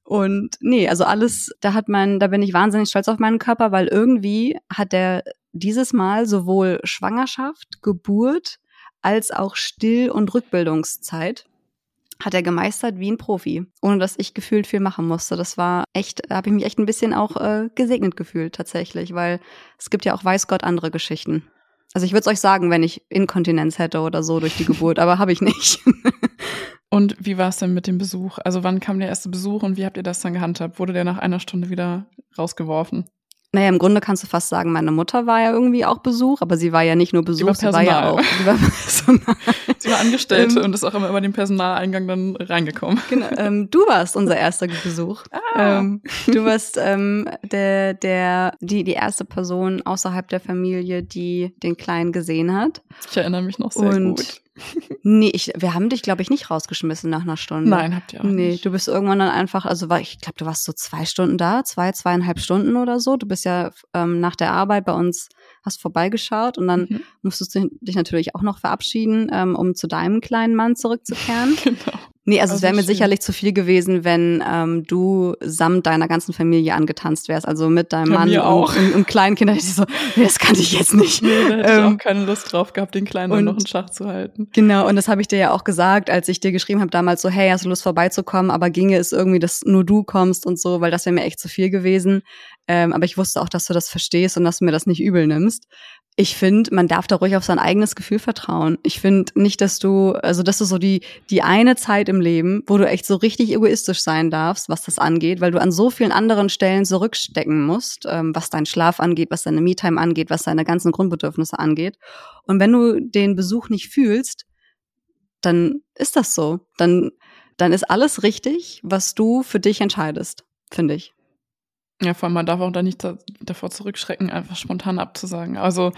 S1: Und nee, also alles, da hat man, da bin ich wahnsinnig stolz auf meinen Körper, weil irgendwie hat der dieses Mal sowohl Schwangerschaft, Geburt, als auch Still- und Rückbildungszeit hat er gemeistert wie ein Profi, ohne dass ich gefühlt viel machen musste. Das war echt, da habe ich mich echt ein bisschen auch äh, gesegnet gefühlt tatsächlich, weil es gibt ja auch weiß Gott andere Geschichten. Also ich würde es euch sagen, wenn ich Inkontinenz hätte oder so durch die [LAUGHS] Geburt, aber habe ich nicht. [LAUGHS]
S2: und wie war es denn mit dem Besuch? Also wann kam der erste Besuch und wie habt ihr das dann gehandhabt? Wurde der nach einer Stunde wieder rausgeworfen?
S1: Naja, im Grunde kannst du fast sagen, meine Mutter war ja irgendwie auch Besuch, aber sie war ja nicht nur Besuch,
S2: sie
S1: war ja auch [LAUGHS]
S2: sie war, Personal. sie war Angestellte ähm, und ist auch immer über den Personaleingang dann reingekommen.
S1: Genau, ähm, du warst unser erster Besuch. Ah. Ähm, du warst ähm, der, der, die, die erste Person außerhalb der Familie, die den Kleinen gesehen hat.
S2: Ich erinnere mich noch sehr und gut
S1: nee, ich, wir haben dich, glaube ich, nicht rausgeschmissen nach einer Stunde.
S2: Nein, habt ihr auch nee, nicht.
S1: du bist irgendwann dann einfach, also war, ich glaube, du warst so zwei Stunden da, zwei, zweieinhalb Stunden oder so. Du bist ja ähm, nach der Arbeit bei uns, hast vorbeigeschaut und dann mhm. musstest du dich natürlich auch noch verabschieden, ähm, um zu deinem kleinen Mann zurückzukehren. [LAUGHS] genau. Nee, also,
S2: Also
S1: es wäre mir
S2: schön.
S1: sicherlich zu viel gewesen, wenn ähm, du samt deiner ganzen Familie angetanzt wärst, also mit deinem
S2: Ja,
S1: Mann
S2: mir auch.
S1: Und, und, und kleinen Kindern. Ich so, das kann ich jetzt nicht.
S2: Nee, da hätte ich
S1: Ähm,
S2: auch keine Lust drauf gehabt, den Kleinen
S1: und-
S2: noch in Schach zu halten.
S1: Genau, und das habe ich dir ja auch gesagt, als ich dir geschrieben habe damals so, hey, hast du Lust vorbeizukommen, aber ginge es irgendwie, dass nur du kommst und so, weil das wäre mir echt zu viel gewesen. Ähm, aber ich wusste auch, dass du das verstehst und dass du mir das nicht übel nimmst. Ich finde, man darf da ruhig auf sein eigenes Gefühl vertrauen. Ich finde nicht, dass du, also das ist so die, die eine Zeit im Leben, wo du echt so richtig egoistisch sein darfst, was das angeht, weil du an so vielen anderen Stellen zurückstecken musst, ähm, was deinen Schlaf angeht, was deine Me-Time angeht, was deine ganzen Grundbedürfnisse angeht. Und wenn du den Besuch nicht fühlst, dann ist das so. Dann, dann ist alles richtig, was du für dich entscheidest, finde ich.
S2: Ja, vor allem, man darf auch da nicht da, davor zurückschrecken, einfach spontan abzusagen. Also,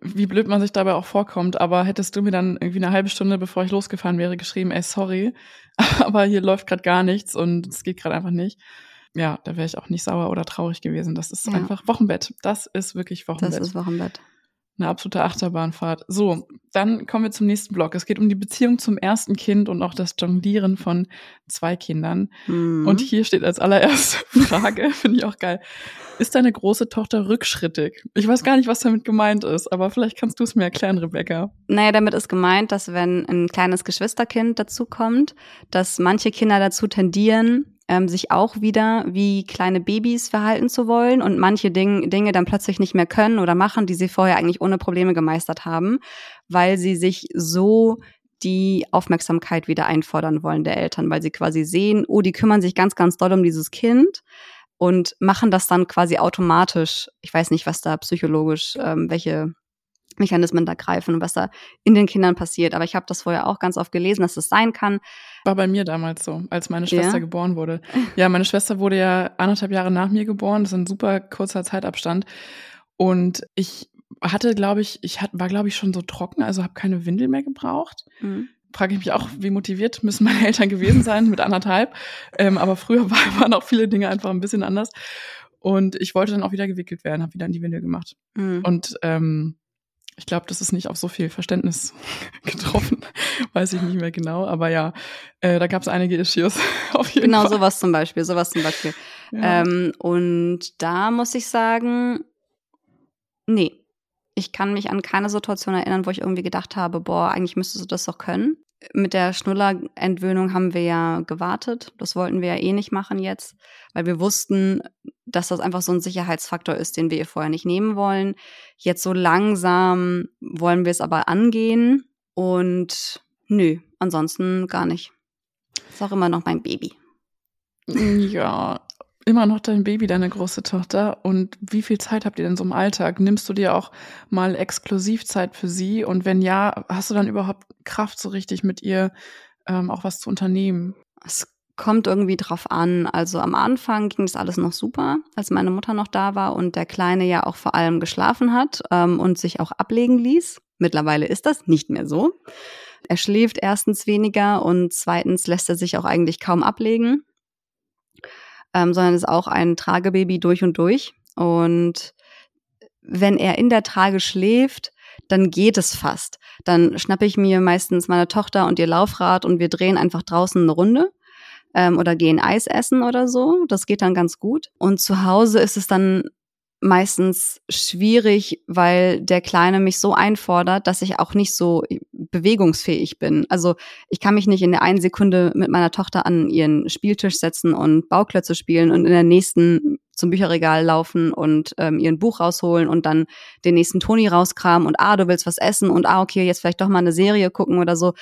S2: wie blöd man sich dabei auch vorkommt, aber hättest du mir dann irgendwie eine halbe Stunde, bevor ich losgefahren wäre, geschrieben, ey, sorry, [LAUGHS] aber hier läuft gerade gar nichts und es geht gerade einfach nicht. Ja, da wäre ich auch nicht sauer oder traurig gewesen. Das ist
S1: Ja.
S2: einfach Wochenbett. Das ist wirklich Wochenbett.
S1: Das ist Wochenbett.
S2: Eine absolute Achterbahnfahrt. So, dann kommen wir zum nächsten Block. Es geht um die Beziehung zum ersten Kind und auch das Jonglieren von zwei Kindern.
S1: Mhm.
S2: Und hier steht als allererste [LAUGHS] Frage, finde ich auch geil. Ist deine große Tochter rückschrittig? Ich weiß gar nicht, was damit gemeint ist, aber vielleicht kannst du es mir erklären, Rebecca.
S1: Naja, damit ist gemeint, dass wenn ein kleines Geschwisterkind dazukommt, dass manche Kinder dazu tendieren, ähm, sich auch wieder wie kleine Babys verhalten zu wollen und manche Ding, Dinge dann plötzlich nicht mehr können oder machen, die sie vorher eigentlich ohne Probleme gemeistert haben, weil sie sich so die Aufmerksamkeit wieder einfordern wollen der Eltern, weil sie quasi sehen, oh, die kümmern sich ganz, ganz doll um dieses Kind und machen das dann quasi automatisch. Ich weiß nicht, was da psychologisch, ähm, welche Mechanismen da greifen und was da in den Kindern passiert. Aber ich habe das vorher auch ganz oft gelesen, dass es sein kann.
S2: War bei mir damals so, als meine Schwester
S1: Ja?
S2: geboren wurde. Ja, meine Schwester wurde ja anderthalb Jahre nach mir geboren. Das ist ein super kurzer Zeitabstand. Und ich hatte, glaube ich, ich hat, war, glaube ich, schon so trocken, also habe keine Windel mehr gebraucht. frage ich mich auch, wie motiviert müssen meine Eltern gewesen sein mit anderthalb. Ähm, aber früher war, [LAUGHS] waren auch viele Dinge einfach ein bisschen anders. Und ich wollte dann auch wieder gewickelt werden, habe wieder in die Windel gemacht.
S1: Mhm.
S2: Und ähm, ich glaube, das ist nicht auf so viel Verständnis [LAUGHS] getroffen. Weiß ich nicht mehr genau. Aber ja, äh, da gab es einige Issues [LAUGHS] auf jeden
S1: Genau,
S2: Fall.
S1: sowas zum Beispiel, sowas zum Beispiel.
S2: Ja.
S1: Ähm, und da muss ich sagen, nee. Ich kann mich an keine Situation erinnern, wo ich irgendwie gedacht habe, boah, eigentlich müsstest du das doch können. Mit der Schnuller-Entwöhnung haben wir ja gewartet. Das wollten wir ja eh nicht machen jetzt, weil wir wussten, dass das einfach so ein Sicherheitsfaktor ist, den wir ihr vorher nicht nehmen wollen. Jetzt so langsam wollen wir es aber angehen und nö, ansonsten gar nicht. Ist auch immer noch mein Baby. [LAUGHS]
S2: Ja, immer noch dein Baby, deine große Tochter. Und wie viel Zeit habt ihr denn so im Alltag? Nimmst du dir auch mal exklusiv Zeit für sie? Und wenn ja, hast du dann überhaupt Kraft, so richtig mit ihr ähm, auch was zu unternehmen?
S1: Es kommt irgendwie drauf an. Also am Anfang ging das alles noch super, als meine Mutter noch da war und der Kleine ja auch vor allem geschlafen hat ähm, und sich auch ablegen ließ. Mittlerweile ist das nicht mehr so. Er schläft erstens weniger und zweitens lässt er sich auch eigentlich kaum ablegen, ähm, sondern ist auch ein Tragebaby durch und durch. Und wenn er in der Trage schläft, dann geht es fast. Dann schnappe ich mir meistens meine Tochter und ihr Laufrad und wir drehen einfach draußen eine Runde ähm, oder gehen Eis essen oder so. Das geht dann ganz gut. Und zu Hause ist es dann meistens schwierig, weil der Kleine mich so einfordert, dass ich auch nicht so bewegungsfähig bin. Also ich kann mich nicht in der einen Sekunde mit meiner Tochter an ihren Spieltisch setzen und Bauklötze spielen und in der nächsten zum Bücherregal laufen und ähm, ihren Buch rausholen und dann den nächsten Toni rauskramen und ah, du willst was essen und ah, okay, jetzt vielleicht doch mal eine Serie gucken oder so.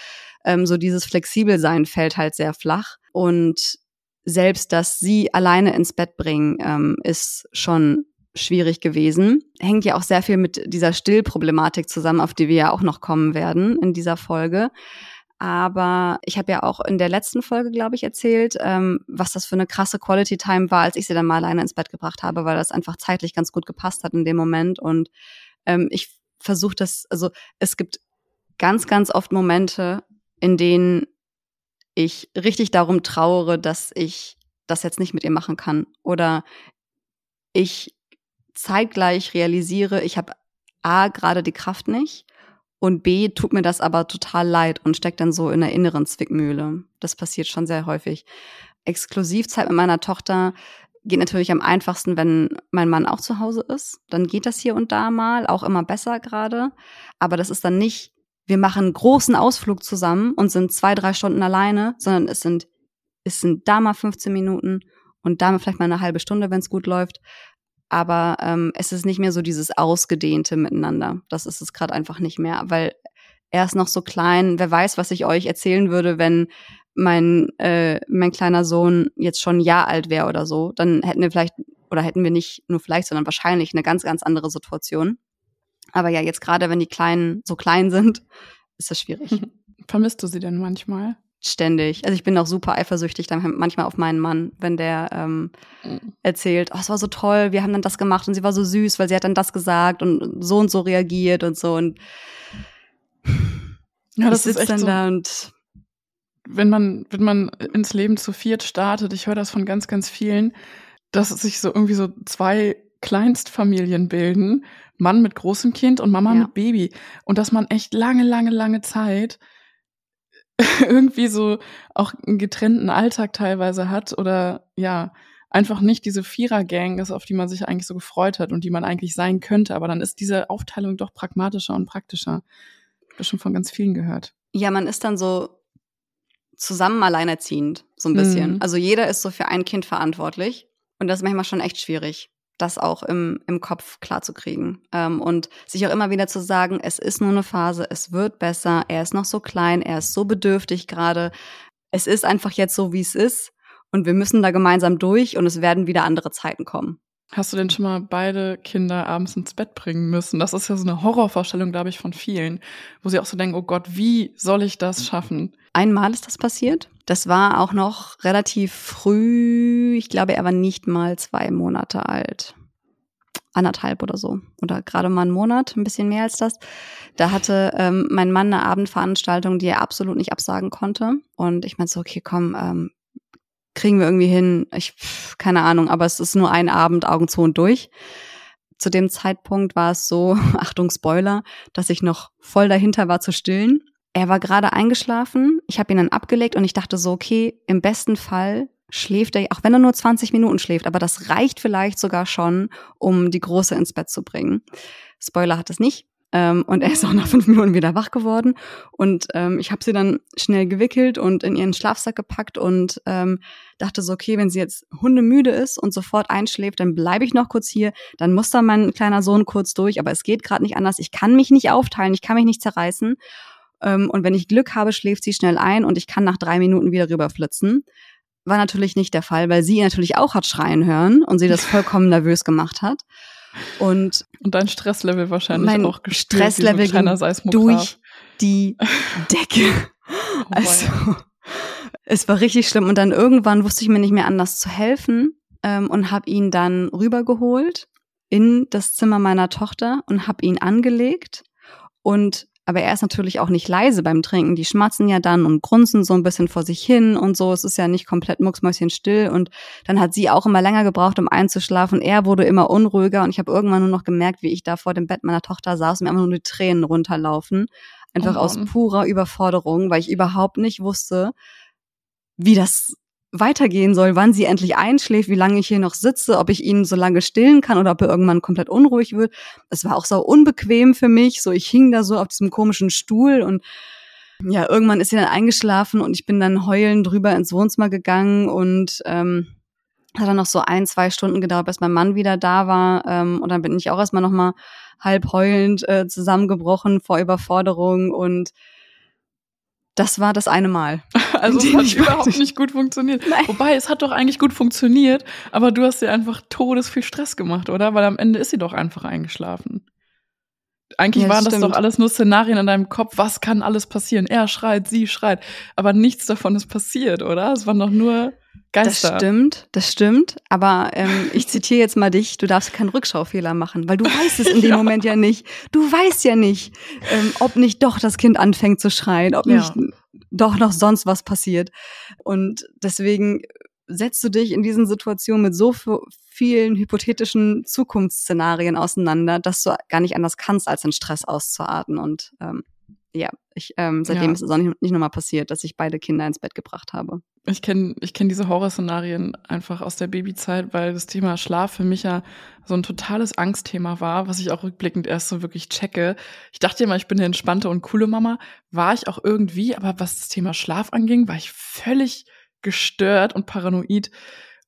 S1: Ähm, so dieses Flexibelsein fällt halt sehr flach. Und selbst das sie alleine ins Bett bringen, ähm, ist schon schwierig gewesen. Hängt ja auch sehr viel mit dieser Stillproblematik zusammen, auf die wir ja auch noch kommen werden in dieser Folge. Aber ich habe ja auch in der letzten Folge, glaube ich, erzählt, ähm, was das für eine krasse Quality Time war, als ich sie dann mal alleine ins Bett gebracht habe, weil das einfach zeitlich ganz gut gepasst hat in dem Moment. Und ähm, ich versuche das, also es gibt ganz, ganz oft Momente, in denen ich richtig darum trauere, dass ich das jetzt nicht mit ihr machen kann. Oder ich zeitgleich realisiere, ich habe A, gerade die Kraft nicht Und B, tut mir das aber total leid und steckt dann so in der inneren Zwickmühle. Das passiert schon sehr häufig. Exklusivzeit mit meiner Tochter geht natürlich am einfachsten, wenn mein Mann auch zu Hause ist. Dann geht das hier und da mal, auch immer besser gerade. Aber das ist dann nicht, wir machen einen großen Ausflug zusammen und sind zwei, drei Stunden alleine, sondern es sind, es sind da mal 15 Minuten und da mal vielleicht mal eine halbe Stunde, wenn es gut läuft. Aber ähm, es ist nicht mehr so dieses ausgedehnte Miteinander. Das ist es gerade einfach nicht mehr, weil er ist noch so klein. Wer weiß, was ich euch erzählen würde, wenn mein, äh, mein kleiner Sohn jetzt schon ein Jahr alt wäre oder so, dann hätten wir vielleicht, oder hätten wir nicht nur vielleicht, sondern wahrscheinlich eine ganz, ganz andere Situation. Aber ja, jetzt gerade, wenn die Kleinen so klein sind, ist das schwierig. [LAUGHS]
S2: Vermisst du sie denn manchmal?
S1: Ständig. Also ich bin auch super eifersüchtig dann manchmal auf meinen Mann, wenn der ähm, mhm. erzählt, oh, es war so toll, wir haben dann das gemacht und sie war so süß, weil sie hat dann das gesagt und so und so reagiert und so und
S2: ja, das ich ist echt dann so. da und wenn man, wenn man ins Leben zu viert startet, ich höre das von ganz, ganz vielen, dass sich so irgendwie so zwei Kleinstfamilien bilden, Mann mit großem Kind und Mama ja. mit Baby. Und dass man echt lange, lange, lange Zeit [LAUGHS] irgendwie so auch einen getrennten Alltag teilweise hat oder ja, einfach nicht diese Vierer-Gang ist, auf die man sich eigentlich so gefreut hat und die man eigentlich sein könnte. Aber dann ist diese Aufteilung doch pragmatischer und praktischer. Das schon von ganz vielen gehört.
S1: Ja, man ist dann so zusammen alleinerziehend, so ein bisschen. Mhm. Also jeder ist so für ein Kind verantwortlich. Und das ist manchmal schon echt schwierig, das auch im, im Kopf klarzukriegen. Ähm, und sich auch immer wieder zu sagen, es ist nur eine Phase, es wird besser, er ist noch so klein, er ist so bedürftig gerade. Es ist einfach jetzt so, wie es ist. Und wir müssen da gemeinsam durch und es werden wieder andere Zeiten kommen.
S2: Hast du denn schon mal beide Kinder abends ins Bett bringen müssen? Das ist ja so eine Horrorvorstellung, glaube ich, von vielen, wo sie auch so denken, oh Gott, wie soll ich das schaffen?
S1: Einmal ist das passiert. Das war auch noch relativ früh. Ich glaube, er war nicht mal zwei Monate alt. Anderthalb oder so. Oder gerade mal einen Monat, ein bisschen mehr als das. Da hatte ähm, mein Mann eine Abendveranstaltung, die er absolut nicht absagen konnte. Und ich meinte so, okay, komm, ähm, kriegen wir irgendwie hin. Ich, keine Ahnung, aber es ist nur ein Abend, Augen zu und durch. Zu dem Zeitpunkt war es so, [LAUGHS] Achtung Spoiler, dass ich noch voll dahinter war zu stillen. Er war gerade eingeschlafen. Ich habe ihn dann abgelegt und ich dachte so, okay, im besten Fall schläft er, auch wenn er nur 20 Minuten schläft, aber das reicht vielleicht sogar schon, um die Große ins Bett zu bringen. Spoiler hat es nicht. Ähm, und er ist auch nach fünf Minuten wieder wach geworden. Und ähm, ich habe sie dann schnell gewickelt und in ihren Schlafsack gepackt und ähm, dachte so, okay, wenn sie jetzt hundemüde ist und sofort einschläft, dann bleibe ich noch kurz hier. Dann muss da mein kleiner Sohn kurz durch, aber es geht gerade nicht anders. Ich kann mich nicht aufteilen, ich kann mich nicht zerreißen. Ähm, und wenn ich Glück habe, schläft sie schnell ein und ich kann nach drei Minuten wieder rüberflitzen. War natürlich nicht der Fall, weil sie natürlich auch hat schreien hören und sie das vollkommen nervös gemacht hat. Und,
S2: und dein Stresslevel wahrscheinlich
S1: mein
S2: auch
S1: gespürt, Stresslevel ging durch die [LAUGHS] Decke. oh also es war richtig schlimm. Und dann irgendwann wusste ich mir nicht mehr anders zu helfen ähm, und habe ihn dann rübergeholt in das Zimmer meiner Tochter und habe ihn angelegt und aber er ist natürlich auch nicht leise beim Trinken. Die schmatzen ja dann und grunzen so ein bisschen vor sich hin und so. Es ist ja nicht komplett mucksmäuschen still. Und dann hat sie auch immer länger gebraucht, um einzuschlafen. Er wurde immer unruhiger und ich habe irgendwann nur noch gemerkt, wie ich da vor dem Bett meiner Tochter saß und mir einfach nur die Tränen runterlaufen. Einfach oh aus purer Überforderung, weil ich überhaupt nicht wusste, wie das weitergehen soll, wann sie endlich einschläft, wie lange ich hier noch sitze, ob ich ihn so lange stillen kann oder ob er irgendwann komplett unruhig wird. Es war auch so unbequem für mich. So, ich hing da so auf diesem komischen Stuhl und ja, irgendwann ist sie dann eingeschlafen und ich bin dann heulend drüber ins Wohnzimmer gegangen und ähm, hat dann noch so ein, zwei Stunden gedauert, bis mein Mann wieder da war. Ähm, und dann bin ich auch erstmal nochmal halb heulend äh, zusammengebrochen vor Überforderung und das war das eine Mal. [LAUGHS]
S2: Also es hat überhaupt nicht gut funktioniert. Nein. Wobei, es hat doch eigentlich gut funktioniert, aber du hast dir einfach todes viel Stress gemacht, oder? Weil am Ende ist sie doch einfach eingeschlafen. Eigentlich ja, waren das doch alles nur Szenarien in deinem Kopf. Was kann alles passieren? Er schreit, sie schreit. Aber nichts davon ist passiert, oder? Es waren doch nur Geister.
S1: Das stimmt, das stimmt. Aber ähm, ich zitiere jetzt mal dich, du darfst keinen Rückschaufehler machen, weil du weißt es in dem [LAUGHS] ja. Moment ja nicht. Du weißt ja nicht, ähm, ob nicht doch das Kind anfängt zu schreien, ob ja. nicht doch noch sonst was passiert. Und deswegen setzt du dich in diesen Situationen mit so vielen hypothetischen Zukunftsszenarien auseinander, dass du gar nicht anders kannst, als den Stress auszuarten. Und ähm, ja, ich, ähm, seitdem ja. ist es auch nicht, nicht nochmal passiert, dass ich beide Kinder ins Bett gebracht habe.
S2: Ich kenne ich kenn diese Horrorszenarien einfach aus der Babyzeit, weil das Thema Schlaf für mich ja so ein totales Angstthema war, was ich auch rückblickend erst so wirklich checke. Ich dachte immer, ich bin eine entspannte und coole Mama. War ich auch irgendwie, aber was das Thema Schlaf anging, war ich völlig gestört und paranoid.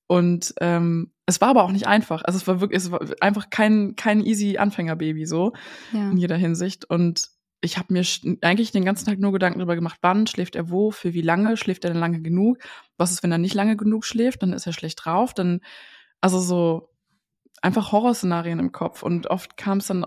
S2: Und ähm, es war aber auch nicht einfach. Also es war wirklich, es war einfach kein, kein easy Anfängerbaby so ja. in jeder Hinsicht. Und ich habe mir eigentlich den ganzen Tag nur Gedanken darüber gemacht, wann schläft er wo, für wie lange, schläft er denn lange genug? Was ist, wenn er nicht lange genug schläft? Dann ist er schlecht drauf. Dann, also so einfach Horrorszenarien im Kopf. Und oft kam es dann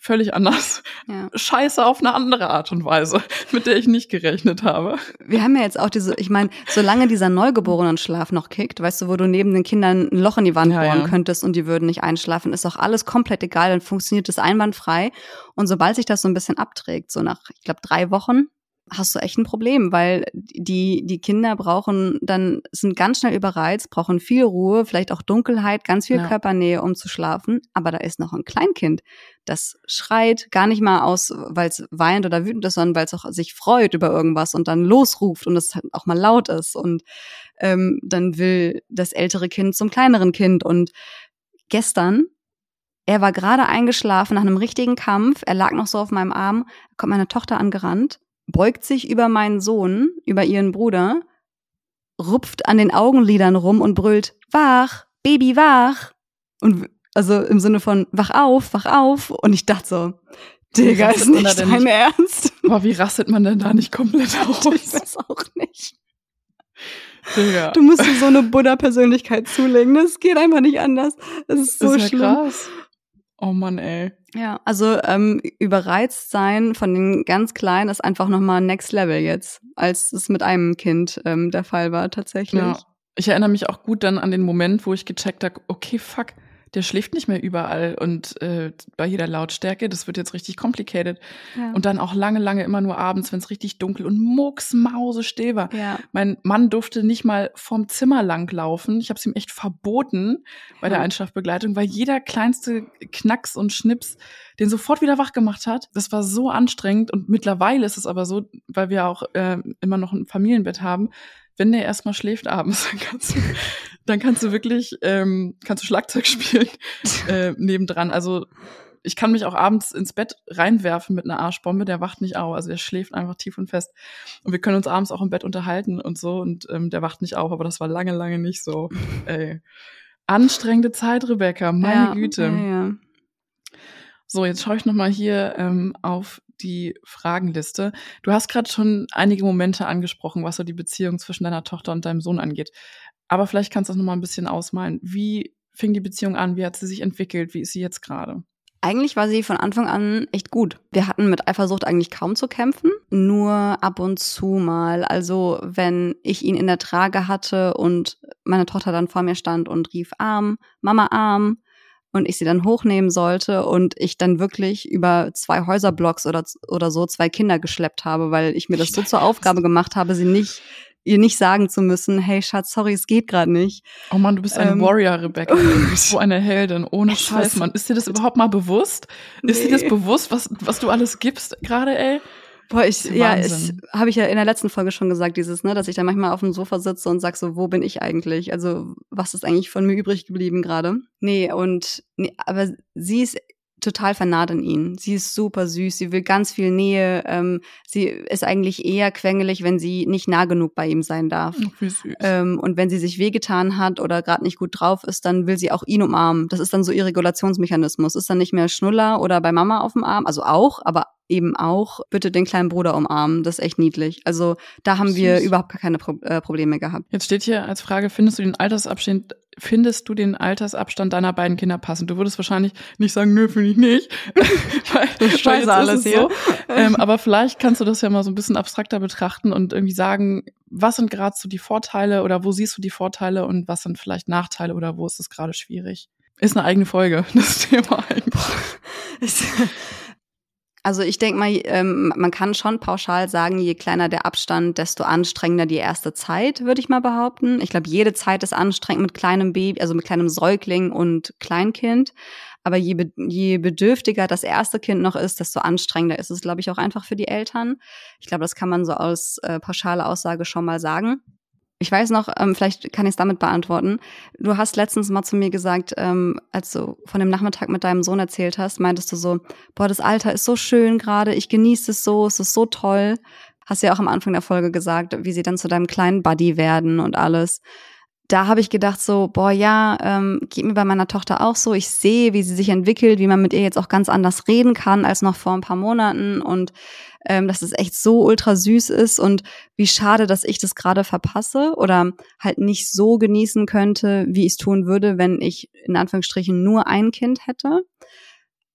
S2: völlig anders. Ja. Scheiße auf eine andere Art und Weise, [LAUGHS] mit der ich nicht gerechnet habe.
S1: Wir haben ja jetzt auch diese, ich meine, solange dieser Neugeborenen-Schlaf noch kickt, weißt du, wo du neben den Kindern ein Loch in die Wand ja, bohren ja. könntest und die würden nicht einschlafen, ist auch alles komplett egal, dann funktioniert das einwandfrei. Und sobald sich das so ein bisschen abträgt, so nach, ich glaube, drei Wochen, hast du echt ein Problem, weil die, die Kinder brauchen dann, sind ganz schnell überreizt, brauchen viel Ruhe, vielleicht auch Dunkelheit, ganz viel ja. Körpernähe, um zu schlafen. Aber da ist noch ein Kleinkind, das schreit, gar nicht mal aus, weil es weint oder wütend ist, sondern weil es auch sich freut über irgendwas und dann losruft und es halt auch mal laut ist. Und ähm, dann will das ältere Kind zum kleineren Kind. Und gestern er war gerade eingeschlafen nach einem richtigen Kampf. Er lag noch so auf meinem Arm. kommt meine Tochter angerannt beugt sich über meinen Sohn, über ihren Bruder, rupft an den Augenlidern rum und brüllt, wach, Baby, wach. Und also im Sinne von, wach auf, wach auf. Und ich dachte so, Digga, ist nicht dein nicht, Ernst.
S2: Boah, wie rastet man denn da nicht komplett [LAUGHS] aus?
S1: Ich weiß auch nicht. Digga. Du musst dir so eine Buddha-Persönlichkeit zulegen. Das geht einfach nicht anders. Das ist so das ist ja schlimm. Krass.
S2: Oh Mann, ey.
S1: Ja, also ähm, überreizt sein von den ganz Kleinen ist einfach nochmal Next Level jetzt, als es mit einem Kind ähm, der Fall war tatsächlich. Ja.
S2: Ich erinnere mich auch gut dann an den Moment, wo ich gecheckt habe, okay, fuck, der schläft nicht mehr überall und äh, bei jeder Lautstärke. Das wird jetzt richtig complicated. Ja. Und dann auch lange, lange immer nur abends, wenn es richtig dunkel und mucksmause still war. Ja. Mein Mann durfte nicht mal vom Zimmer lang laufen. Ich habe es ihm echt verboten bei der Einschlafbegleitung, weil jeder kleinste Knacks und Schnips den sofort wieder wach gemacht hat. Das war so anstrengend und mittlerweile ist es aber so, weil wir auch äh, immer noch ein Familienbett haben, wenn der erstmal schläft abends, dann kannst du, dann kannst du wirklich, ähm, kannst du Schlagzeug [LAUGHS] spielen äh, nebendran. Also ich kann mich auch abends ins Bett reinwerfen mit einer Arschbombe, der wacht nicht auf. Also der schläft einfach tief und fest. Und wir können uns abends auch im Bett unterhalten und so und ähm, der wacht nicht auf, aber das war lange, lange nicht so. Ey. Anstrengende Zeit, Rebecca, meine ja, Güte. Ja, ja. So, jetzt schaue ich nochmal hier ähm, auf die Fragenliste. Du hast gerade schon einige Momente angesprochen, was so die Beziehung zwischen deiner Tochter und deinem Sohn angeht. Aber vielleicht kannst du das nochmal ein bisschen ausmalen. Wie fing die Beziehung an? Wie hat sie sich entwickelt? Wie ist sie jetzt gerade?
S1: Eigentlich war sie von Anfang an echt gut. Wir hatten mit Eifersucht eigentlich kaum zu kämpfen, nur ab und zu mal. Also wenn ich ihn in der Trage hatte und meine Tochter dann vor mir stand und rief Arm, Mama Arm, und ich sie dann hochnehmen sollte und ich dann wirklich über zwei Häuserblocks oder, oder so zwei Kinder geschleppt habe, weil ich mir das so zur Aufgabe gemacht habe, sie nicht ihr nicht sagen zu müssen, hey Schatz, sorry, es geht gerade nicht.
S2: Oh Mann, du bist eine ähm, Warrior, Rebecca. Du [LAUGHS] bist so eine Heldin, ohne Scheiß, Mann. Ist dir das überhaupt mal bewusst? Nee. Ist dir das bewusst, was, was du alles gibst gerade, ey?
S1: Boah, ich, [LAUGHS] ja, ich, habe ich ja in der letzten Folge schon gesagt, dieses, ne, dass ich da manchmal auf dem Sofa sitze und sag so, wo bin ich eigentlich? Also, was ist eigentlich von mir übrig geblieben gerade? Nee, und, nee, aber sie ist total vernarrt in ihn. Sie ist super süß, sie will ganz viel Nähe. Ähm, sie ist eigentlich eher quengelig, wenn sie nicht nah genug bei ihm sein darf. Ähm, und wenn sie sich wehgetan hat oder gerade nicht gut drauf ist, dann will sie auch ihn umarmen. Das ist dann so ihr Regulationsmechanismus. Ist dann nicht mehr Schnuller oder bei Mama auf dem Arm, also auch, aber eben auch bitte den kleinen Bruder umarmen. Das ist echt niedlich. Also da haben Süß. wir überhaupt gar keine Pro äh, Probleme gehabt.
S2: Jetzt steht hier als Frage, findest du den Altersabstand, findest du den Altersabstand deiner beiden Kinder passend? Du würdest wahrscheinlich nicht sagen, nö, finde ich nicht. [LAUGHS] weil, das scheiße alles hier. So. ähm, aber vielleicht kannst du das ja mal so ein bisschen abstrakter betrachten und irgendwie sagen, was sind gerade so die Vorteile oder wo siehst du die Vorteile und was sind vielleicht Nachteile oder wo ist es gerade schwierig? Ist eine eigene Folge, [LAUGHS] das Thema eigentlich. [LAUGHS]
S1: Also ich denke mal, ähm, man kann schon pauschal sagen, je kleiner der Abstand, desto anstrengender die erste Zeit, würde ich mal behaupten. Ich glaube, jede Zeit ist anstrengend mit kleinem Baby, also mit kleinem Säugling und Kleinkind. Aber je, be je bedürftiger das erste Kind noch ist, desto anstrengender ist es, glaube ich, auch einfach für die Eltern. Ich glaube, das kann man so aus äh, pauschale Aussage schon mal sagen. Ich weiß noch, ähm, vielleicht kann ich es damit beantworten. Du hast letztens mal zu mir gesagt, ähm, als du von dem Nachmittag mit deinem Sohn erzählt hast, meintest du so, boah, das Alter ist so schön gerade, ich genieße es so, es ist so toll. Hast ja auch am Anfang der Folge gesagt, wie sie dann zu deinem kleinen Buddy werden und alles da habe ich gedacht so, boah, ja, ähm, geht mir bei meiner Tochter auch so. Ich sehe, wie sie sich entwickelt, wie man mit ihr jetzt auch ganz anders reden kann als noch vor ein paar Monaten und ähm, dass es echt so ultra süß ist und wie schade, dass ich das gerade verpasse oder halt nicht so genießen könnte, wie ich es tun würde, wenn ich in Anführungsstrichen nur ein Kind hätte.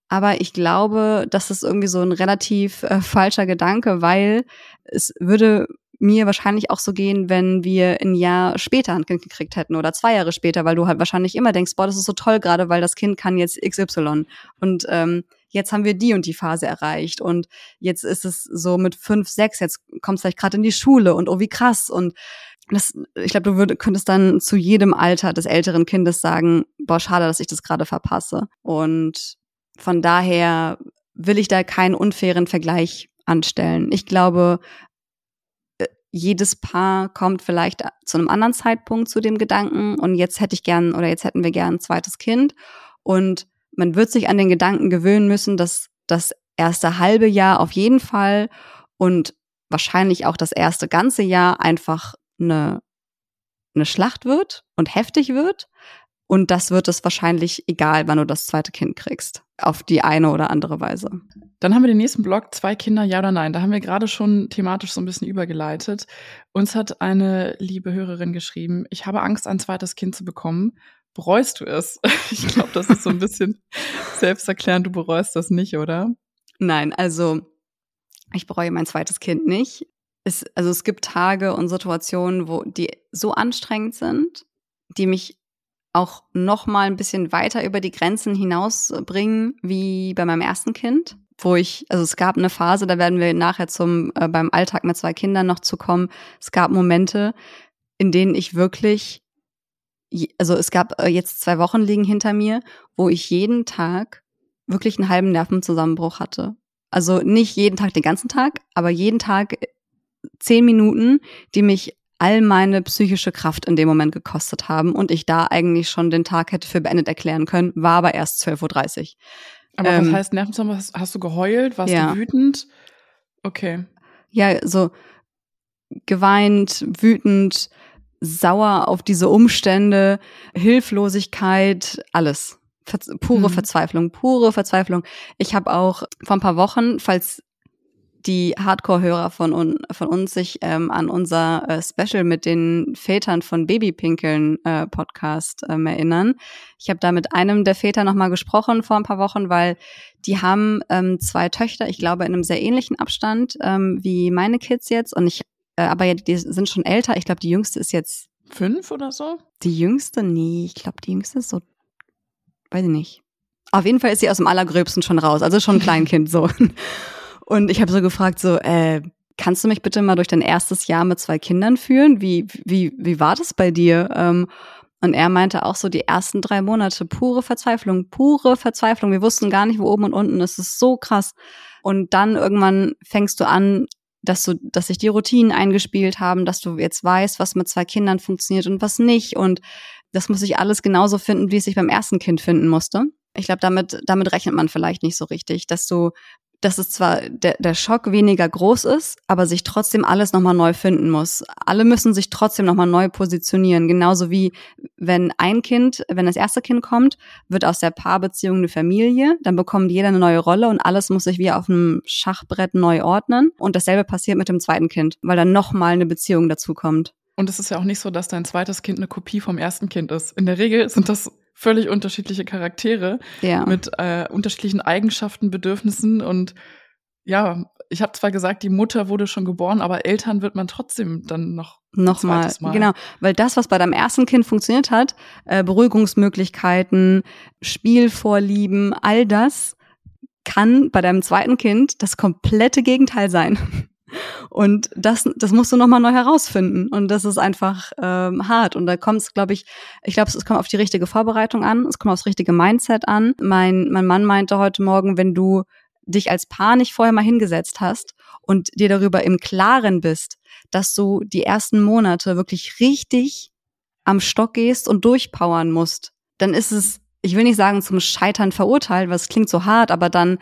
S1: Aber ich glaube, das ist irgendwie so ein relativ äh, falscher Gedanke, weil es würde mir wahrscheinlich auch so gehen, wenn wir ein Jahr später ein Kind gekriegt hätten oder zwei Jahre später, weil du halt wahrscheinlich immer denkst, boah, das ist so toll gerade, weil das Kind kann jetzt XY. Und ähm, jetzt haben wir die und die Phase erreicht. Und jetzt ist es so mit fünf, sechs, jetzt kommst du vielleicht gerade in die Schule und oh, wie krass. Und das, ich glaube, du würd, könntest dann zu jedem Alter des älteren Kindes sagen, boah, schade, dass ich das gerade verpasse. Und von daher will ich da keinen unfairen Vergleich anstellen. Ich glaube, jedes Paar kommt vielleicht zu einem anderen Zeitpunkt zu dem Gedanken und jetzt hätte ich gern oder jetzt hätten wir gern ein zweites Kind und man wird sich an den Gedanken gewöhnen müssen, dass das erste halbe Jahr auf jeden Fall und wahrscheinlich auch das erste ganze Jahr einfach eine, eine Schlacht wird und heftig wird. Und das wird es wahrscheinlich egal, wann du das zweite Kind kriegst. Auf die eine oder andere Weise.
S2: Dann haben wir den nächsten Blog, zwei Kinder, ja oder nein. Da haben wir gerade schon thematisch so ein bisschen übergeleitet. Uns hat eine liebe Hörerin geschrieben, ich habe Angst, ein zweites Kind zu bekommen. Bereust du es? [LAUGHS] Ich glaube, das ist so ein bisschen selbsterklärend. Du bereust das nicht, oder?
S1: Nein, also ich bereue mein zweites Kind nicht. Es, also es gibt Tage und Situationen, wo die so anstrengend sind, die mich auch noch mal ein bisschen weiter über die Grenzen hinausbringen wie bei meinem ersten Kind, wo ich also es gab eine Phase, da werden wir nachher zum äh, beim Alltag mit zwei Kindern noch zu kommen. Es gab Momente, in denen ich wirklich also es gab äh, jetzt zwei Wochen liegen hinter mir, wo ich jeden Tag wirklich einen halben Nervenzusammenbruch hatte. Also nicht jeden Tag den ganzen Tag, aber jeden Tag äh, zehn Minuten, die mich all meine psychische Kraft in dem Moment gekostet haben und ich da eigentlich schon den Tag hätte für beendet erklären können, war aber erst 12.30 Uhr.
S2: Aber ähm, was heißt Nervenzusammenbruch? Hast, hast du geheult? Warst ja. du wütend? Okay.
S1: Ja, so geweint, wütend, sauer auf diese Umstände, Hilflosigkeit, alles. Ver pure mhm. Verzweiflung, pure Verzweiflung. Ich habe auch vor ein paar Wochen, falls die Hardcore-Hörer von, un von uns sich ähm, an unser äh, Special mit den Vätern von Babypinkeln äh, Podcast ähm, erinnern. Ich habe da mit einem der Väter nochmal gesprochen vor ein paar Wochen, weil die haben ähm, zwei Töchter, ich glaube in einem sehr ähnlichen Abstand ähm, wie meine Kids jetzt. Und ich, aber ja, die sind schon älter. Ich glaube, die jüngste ist jetzt
S2: fünf oder so.
S1: Die jüngste, nee, ich glaube, die jüngste ist so, weiß ich nicht. Auf jeden Fall ist sie aus dem Allergröbsten schon raus, also schon ein Kleinkind so. [LAUGHS] Und ich habe so gefragt, so, äh, kannst du mich bitte mal durch dein erstes Jahr mit zwei Kindern führen? Wie, wie, wie war das bei dir? Ähm, und er meinte auch so, die ersten drei Monate, pure Verzweiflung, pure Verzweiflung. Wir wussten gar nicht, wo oben und unten ist. Es ist so krass. Und dann irgendwann fängst du an, dass du, dass sich die Routinen eingespielt haben, dass du jetzt weißt, was mit zwei Kindern funktioniert und was nicht. Und das muss sich alles genauso finden, wie es sich beim ersten Kind finden musste. Ich glaube, damit, damit rechnet man vielleicht nicht so richtig, dass du dass es zwar der, der Schock weniger groß ist, aber sich trotzdem alles nochmal neu finden muss. Alle müssen sich trotzdem nochmal neu positionieren. Genauso wie wenn ein Kind, wenn das erste Kind kommt, wird aus der Paarbeziehung eine Familie, dann bekommt jeder eine neue Rolle und alles muss sich wie auf einem Schachbrett neu ordnen. Und dasselbe passiert mit dem zweiten Kind, weil dann nochmal eine Beziehung dazu kommt.
S2: Und es ist ja auch nicht so, dass dein zweites Kind eine Kopie vom ersten Kind ist. In der Regel sind das völlig unterschiedliche Charaktere ja. mit äh, unterschiedlichen Eigenschaften, Bedürfnissen und ja, ich habe zwar gesagt, die Mutter wurde schon geboren, aber Eltern wird man trotzdem dann noch
S1: nochmal. Mal. Genau, weil das, was bei deinem ersten Kind funktioniert hat, äh, Beruhigungsmöglichkeiten, Spielvorlieben, all das kann bei deinem zweiten Kind das komplette Gegenteil sein. Und das, das musst du nochmal neu herausfinden. Und das ist einfach ähm, hart. Und da kommt es, glaube ich, ich glaube, es kommt auf die richtige Vorbereitung an, es kommt aufs richtige Mindset an. Mein, mein Mann meinte heute Morgen, wenn du dich als Paar nicht vorher mal hingesetzt hast und dir darüber im Klaren bist, dass du die ersten Monate wirklich richtig am Stock gehst und durchpowern musst, dann ist es, ich will nicht sagen zum Scheitern verurteilt, weil es klingt so hart, aber dann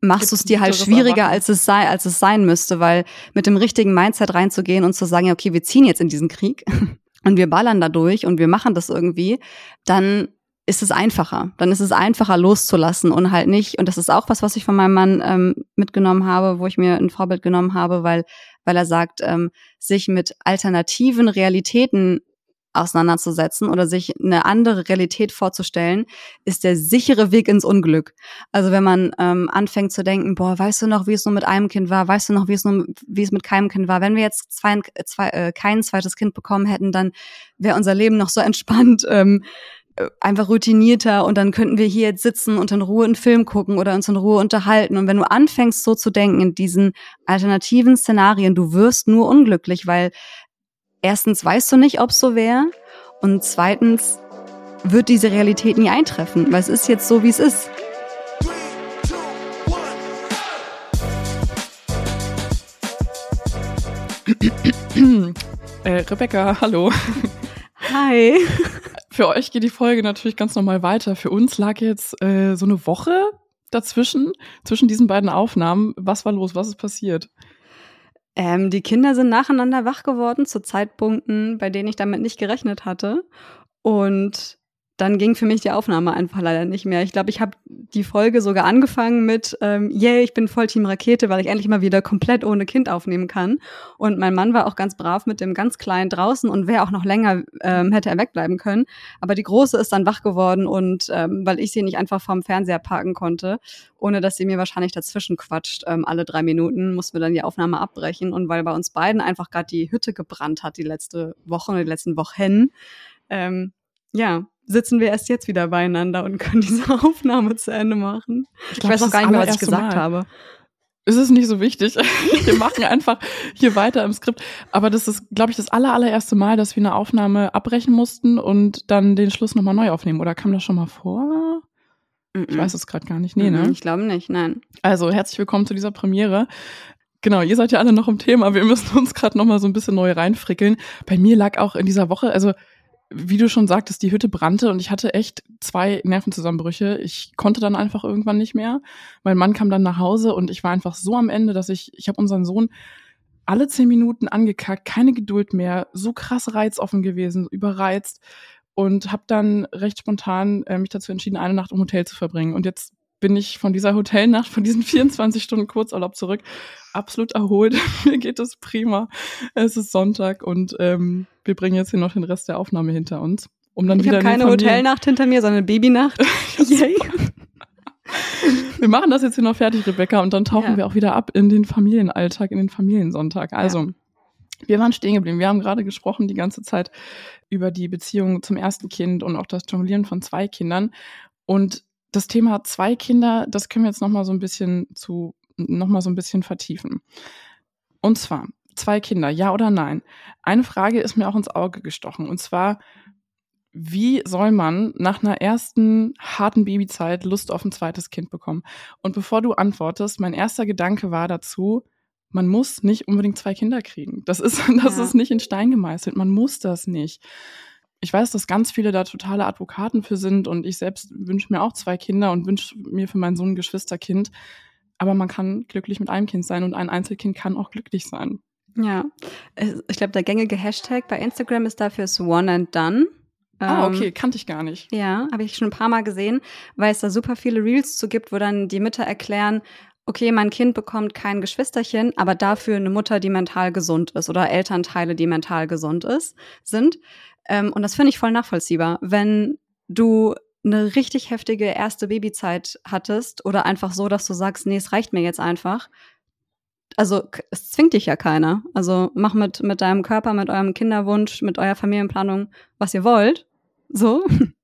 S1: machst du es dir halt schwieriger, als es sei, als es sein müsste, weil mit dem richtigen Mindset reinzugehen und zu sagen, ja, okay, wir ziehen jetzt in diesen Krieg [LAUGHS] und wir ballern da durch und wir machen das irgendwie, dann ist es einfacher. Dann ist es einfacher loszulassen und halt nicht, und das ist auch was, was ich von meinem Mann ähm, mitgenommen habe, wo ich mir ein Vorbild genommen habe, weil, weil er sagt, ähm, sich mit alternativen Realitäten auseinanderzusetzen oder sich eine andere Realität vorzustellen, ist der sichere Weg ins Unglück. Also wenn man ähm, anfängt zu denken, boah, weißt du noch, wie es nur mit einem Kind war, weißt du noch, wie es nur, wie es mit keinem Kind war. Wenn wir jetzt zwei, zwei, äh, kein zweites Kind bekommen hätten, dann wäre unser Leben noch so [LAUGHS] entspannt. Ähm, äh, einfach routinierter und dann könnten wir hier jetzt sitzen und in Ruhe einen Film gucken oder uns in Ruhe unterhalten. Und wenn du anfängst so zu denken in diesen alternativen Szenarien, du wirst nur unglücklich, weil erstens weißt du nicht, ob es so wäre und zweitens wird diese Realität nie eintreffen, weil es ist jetzt so, wie es ist. [CLEARS THROAT]
S2: äh, Rebecca, hallo.
S1: Hi. [LAUGHS]
S2: Für euch geht die Folge natürlich ganz normal weiter. Für uns lag jetzt äh, so eine Woche dazwischen, zwischen diesen beiden Aufnahmen. Was war los? Was ist passiert?
S1: Ähm, die Kinder sind nacheinander wach geworden zu Zeitpunkten, bei denen ich damit nicht gerechnet hatte. Und dann ging für mich die Aufnahme einfach leider nicht mehr. Ich glaube, ich habe die Folge sogar angefangen mit, ähm, yay, ich bin voll Team Rakete, weil ich endlich mal wieder komplett ohne Kind aufnehmen kann. Und mein Mann war auch ganz brav mit dem ganz Kleinen draußen und wäre auch noch länger, ähm, hätte er wegbleiben können. Aber die Große ist dann wach geworden und ähm, weil ich sie nicht einfach vorm Fernseher parken konnte, ohne dass sie mir wahrscheinlich dazwischen quatscht, ähm, alle drei Minuten, mussten wir dann die Aufnahme abbrechen. Und weil bei uns beiden einfach gerade die Hütte gebrannt hat, die letzte Woche oder die letzten Wochen, ähm, ja, sitzen wir erst jetzt wieder beieinander und können diese [LAUGHS] Aufnahme zu Ende machen.
S2: Ich, glaub, ich weiß auch gar nicht mehr, was ich gesagt Mal. habe. Es ist nicht so wichtig. [LAUGHS] wir machen einfach hier weiter im Skript. Aber das ist, glaube ich, das aller, allererste Mal, dass wir eine Aufnahme abbrechen mussten und dann den Schluss nochmal neu aufnehmen. Oder kam das schon mal vor? Mm -mm. Ich weiß es gerade gar nicht. Nee, ne?
S1: Ich glaube nicht, nein.
S2: Also, herzlich willkommen zu dieser Premiere. Genau, ihr seid ja alle noch im Thema. Wir müssen uns gerade nochmal so ein bisschen neu reinfrickeln. Bei mir lag auch in dieser Woche, also wie du schon sagtest, die Hütte brannte und ich hatte echt zwei Nervenzusammenbrüche. Ich konnte dann einfach irgendwann nicht mehr. Mein Mann kam dann nach Hause und ich war einfach so am Ende, dass ich, ich habe unseren Sohn alle zehn Minuten angekackt, keine Geduld mehr, so krass reizoffen gewesen, überreizt und habe dann recht spontan äh, mich dazu entschieden, eine Nacht im Hotel zu verbringen. Und jetzt bin ich von dieser Hotelnacht, von diesen [LAUGHS] 24 Stunden Kurzurlaub zurück, absolut erholt. [LAUGHS] Mir geht es prima. Es ist Sonntag und ähm, wir bringen jetzt hier noch den Rest der Aufnahme hinter uns. Um dann
S1: ich habe keine Hotelnacht hinter mir, sondern Babynacht. [LAUGHS] Yay.
S2: wir machen das jetzt hier noch fertig, Rebecca, und dann tauchen ja. wir auch wieder ab in den Familienalltag, in den Familiensonntag. Also, ja. wir waren stehen geblieben. Wir haben gerade gesprochen die ganze Zeit über die Beziehung zum ersten Kind und auch das Jonglieren von zwei Kindern. Und das Thema zwei Kinder, das können wir jetzt noch mal so ein bisschen zu noch mal so ein bisschen vertiefen. Und zwar zwei Kinder, ja oder nein? Eine Frage ist mir auch ins Auge gestochen und zwar wie soll man nach einer ersten harten Babyzeit Lust auf ein zweites Kind bekommen? Und bevor du antwortest, mein erster Gedanke war dazu, man muss nicht unbedingt zwei Kinder kriegen. Das ist, [LAUGHS] das ja. ist nicht in Stein gemeißelt. Man muss das nicht ich weiß, dass ganz viele da totale Advokaten für sind und ich selbst wünsche mir auch zwei Kinder und wünsche mir für meinen Sohn ein Geschwisterkind. Aber man kann glücklich mit einem Kind sein und ein Einzelkind kann auch glücklich sein.
S1: Ja, ich glaube, der gängige Hashtag bei Instagram ist dafür ist One and Done.
S2: Ah, okay, ähm, kannte ich gar nicht.
S1: Ja, habe ich schon ein paar Mal gesehen, weil es da super viele Reels zu gibt, wo dann die Mütter erklären, okay, mein Kind bekommt kein Geschwisterchen, aber dafür eine Mutter, die mental gesund ist oder Elternteile, die mental gesund ist, sind. Ähm, und das finde ich voll nachvollziehbar. Wenn du eine richtig heftige erste Babyzeit hattest oder einfach so, dass du sagst, nee, es reicht mir jetzt einfach. Also es zwingt dich ja keiner. Also mach mit, mit deinem Körper, mit eurem Kinderwunsch, mit eurer Familienplanung, was ihr wollt. So. [LAUGHS]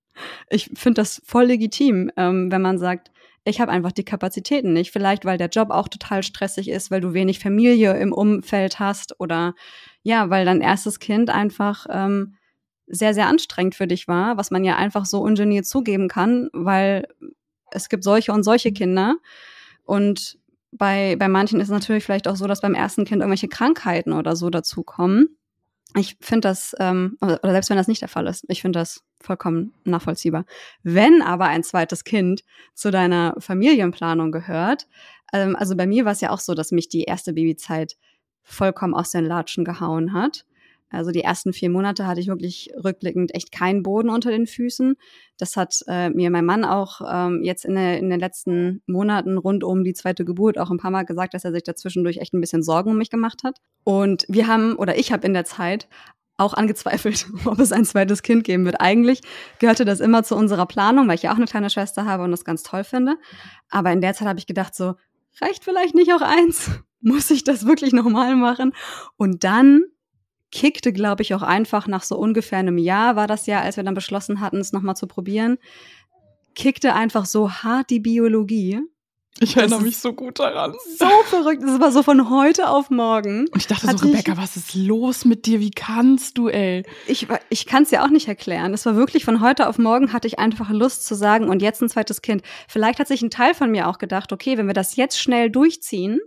S1: Ich finde das voll legitim, ähm, wenn man sagt, ich habe einfach die Kapazitäten nicht. Vielleicht, weil der Job auch total stressig ist, weil du wenig Familie im Umfeld hast oder ja, weil dein erstes Kind einfach ähm, sehr, sehr anstrengend für dich war, was man ja einfach so ungeniert zugeben kann, weil es gibt solche und solche Kinder. Und bei, bei manchen ist es natürlich vielleicht auch so, dass beim ersten Kind irgendwelche Krankheiten oder so dazukommen. Ich finde das, ähm, oder selbst wenn das nicht der Fall ist, ich finde das vollkommen nachvollziehbar. Wenn aber ein zweites Kind zu deiner Familienplanung gehört, ähm, also bei mir war es ja auch so, dass mich die erste Babyzeit vollkommen aus den Latschen gehauen hat. Also die ersten vier Monate hatte ich wirklich rückblickend echt keinen Boden unter den Füßen. Das hat äh, mir mein Mann auch ähm, jetzt in, der, in den letzten Monaten rund um die zweite Geburt auch ein paar Mal gesagt, dass er sich dazwischendurch echt ein bisschen Sorgen um mich gemacht hat. Und wir haben, oder ich habe in der Zeit auch angezweifelt, [LAUGHS] ob es ein zweites Kind geben wird. Eigentlich gehörte das immer zu unserer Planung, weil ich ja auch eine kleine Schwester habe und das ganz toll finde. Aber in der Zeit habe ich gedacht, so, reicht vielleicht nicht auch eins? [LAUGHS] Muss ich das wirklich nochmal machen? Und dann kickte, glaube ich, auch einfach nach so ungefähr einem Jahr, war das ja, als wir dann beschlossen hatten, es nochmal zu probieren, kickte einfach so hart die Biologie.
S2: Ich erinnere mich so gut daran.
S1: So verrückt. Das war so von heute auf morgen.
S2: Und ich dachte so, Rebecca, ich, was ist los mit dir? Wie kannst du, ey?
S1: Ich, ich kann es ja auch nicht erklären. Es war wirklich von heute auf morgen hatte ich einfach Lust zu sagen, und jetzt ein zweites Kind. Vielleicht hat sich ein Teil von mir auch gedacht, okay, wenn wir das jetzt schnell durchziehen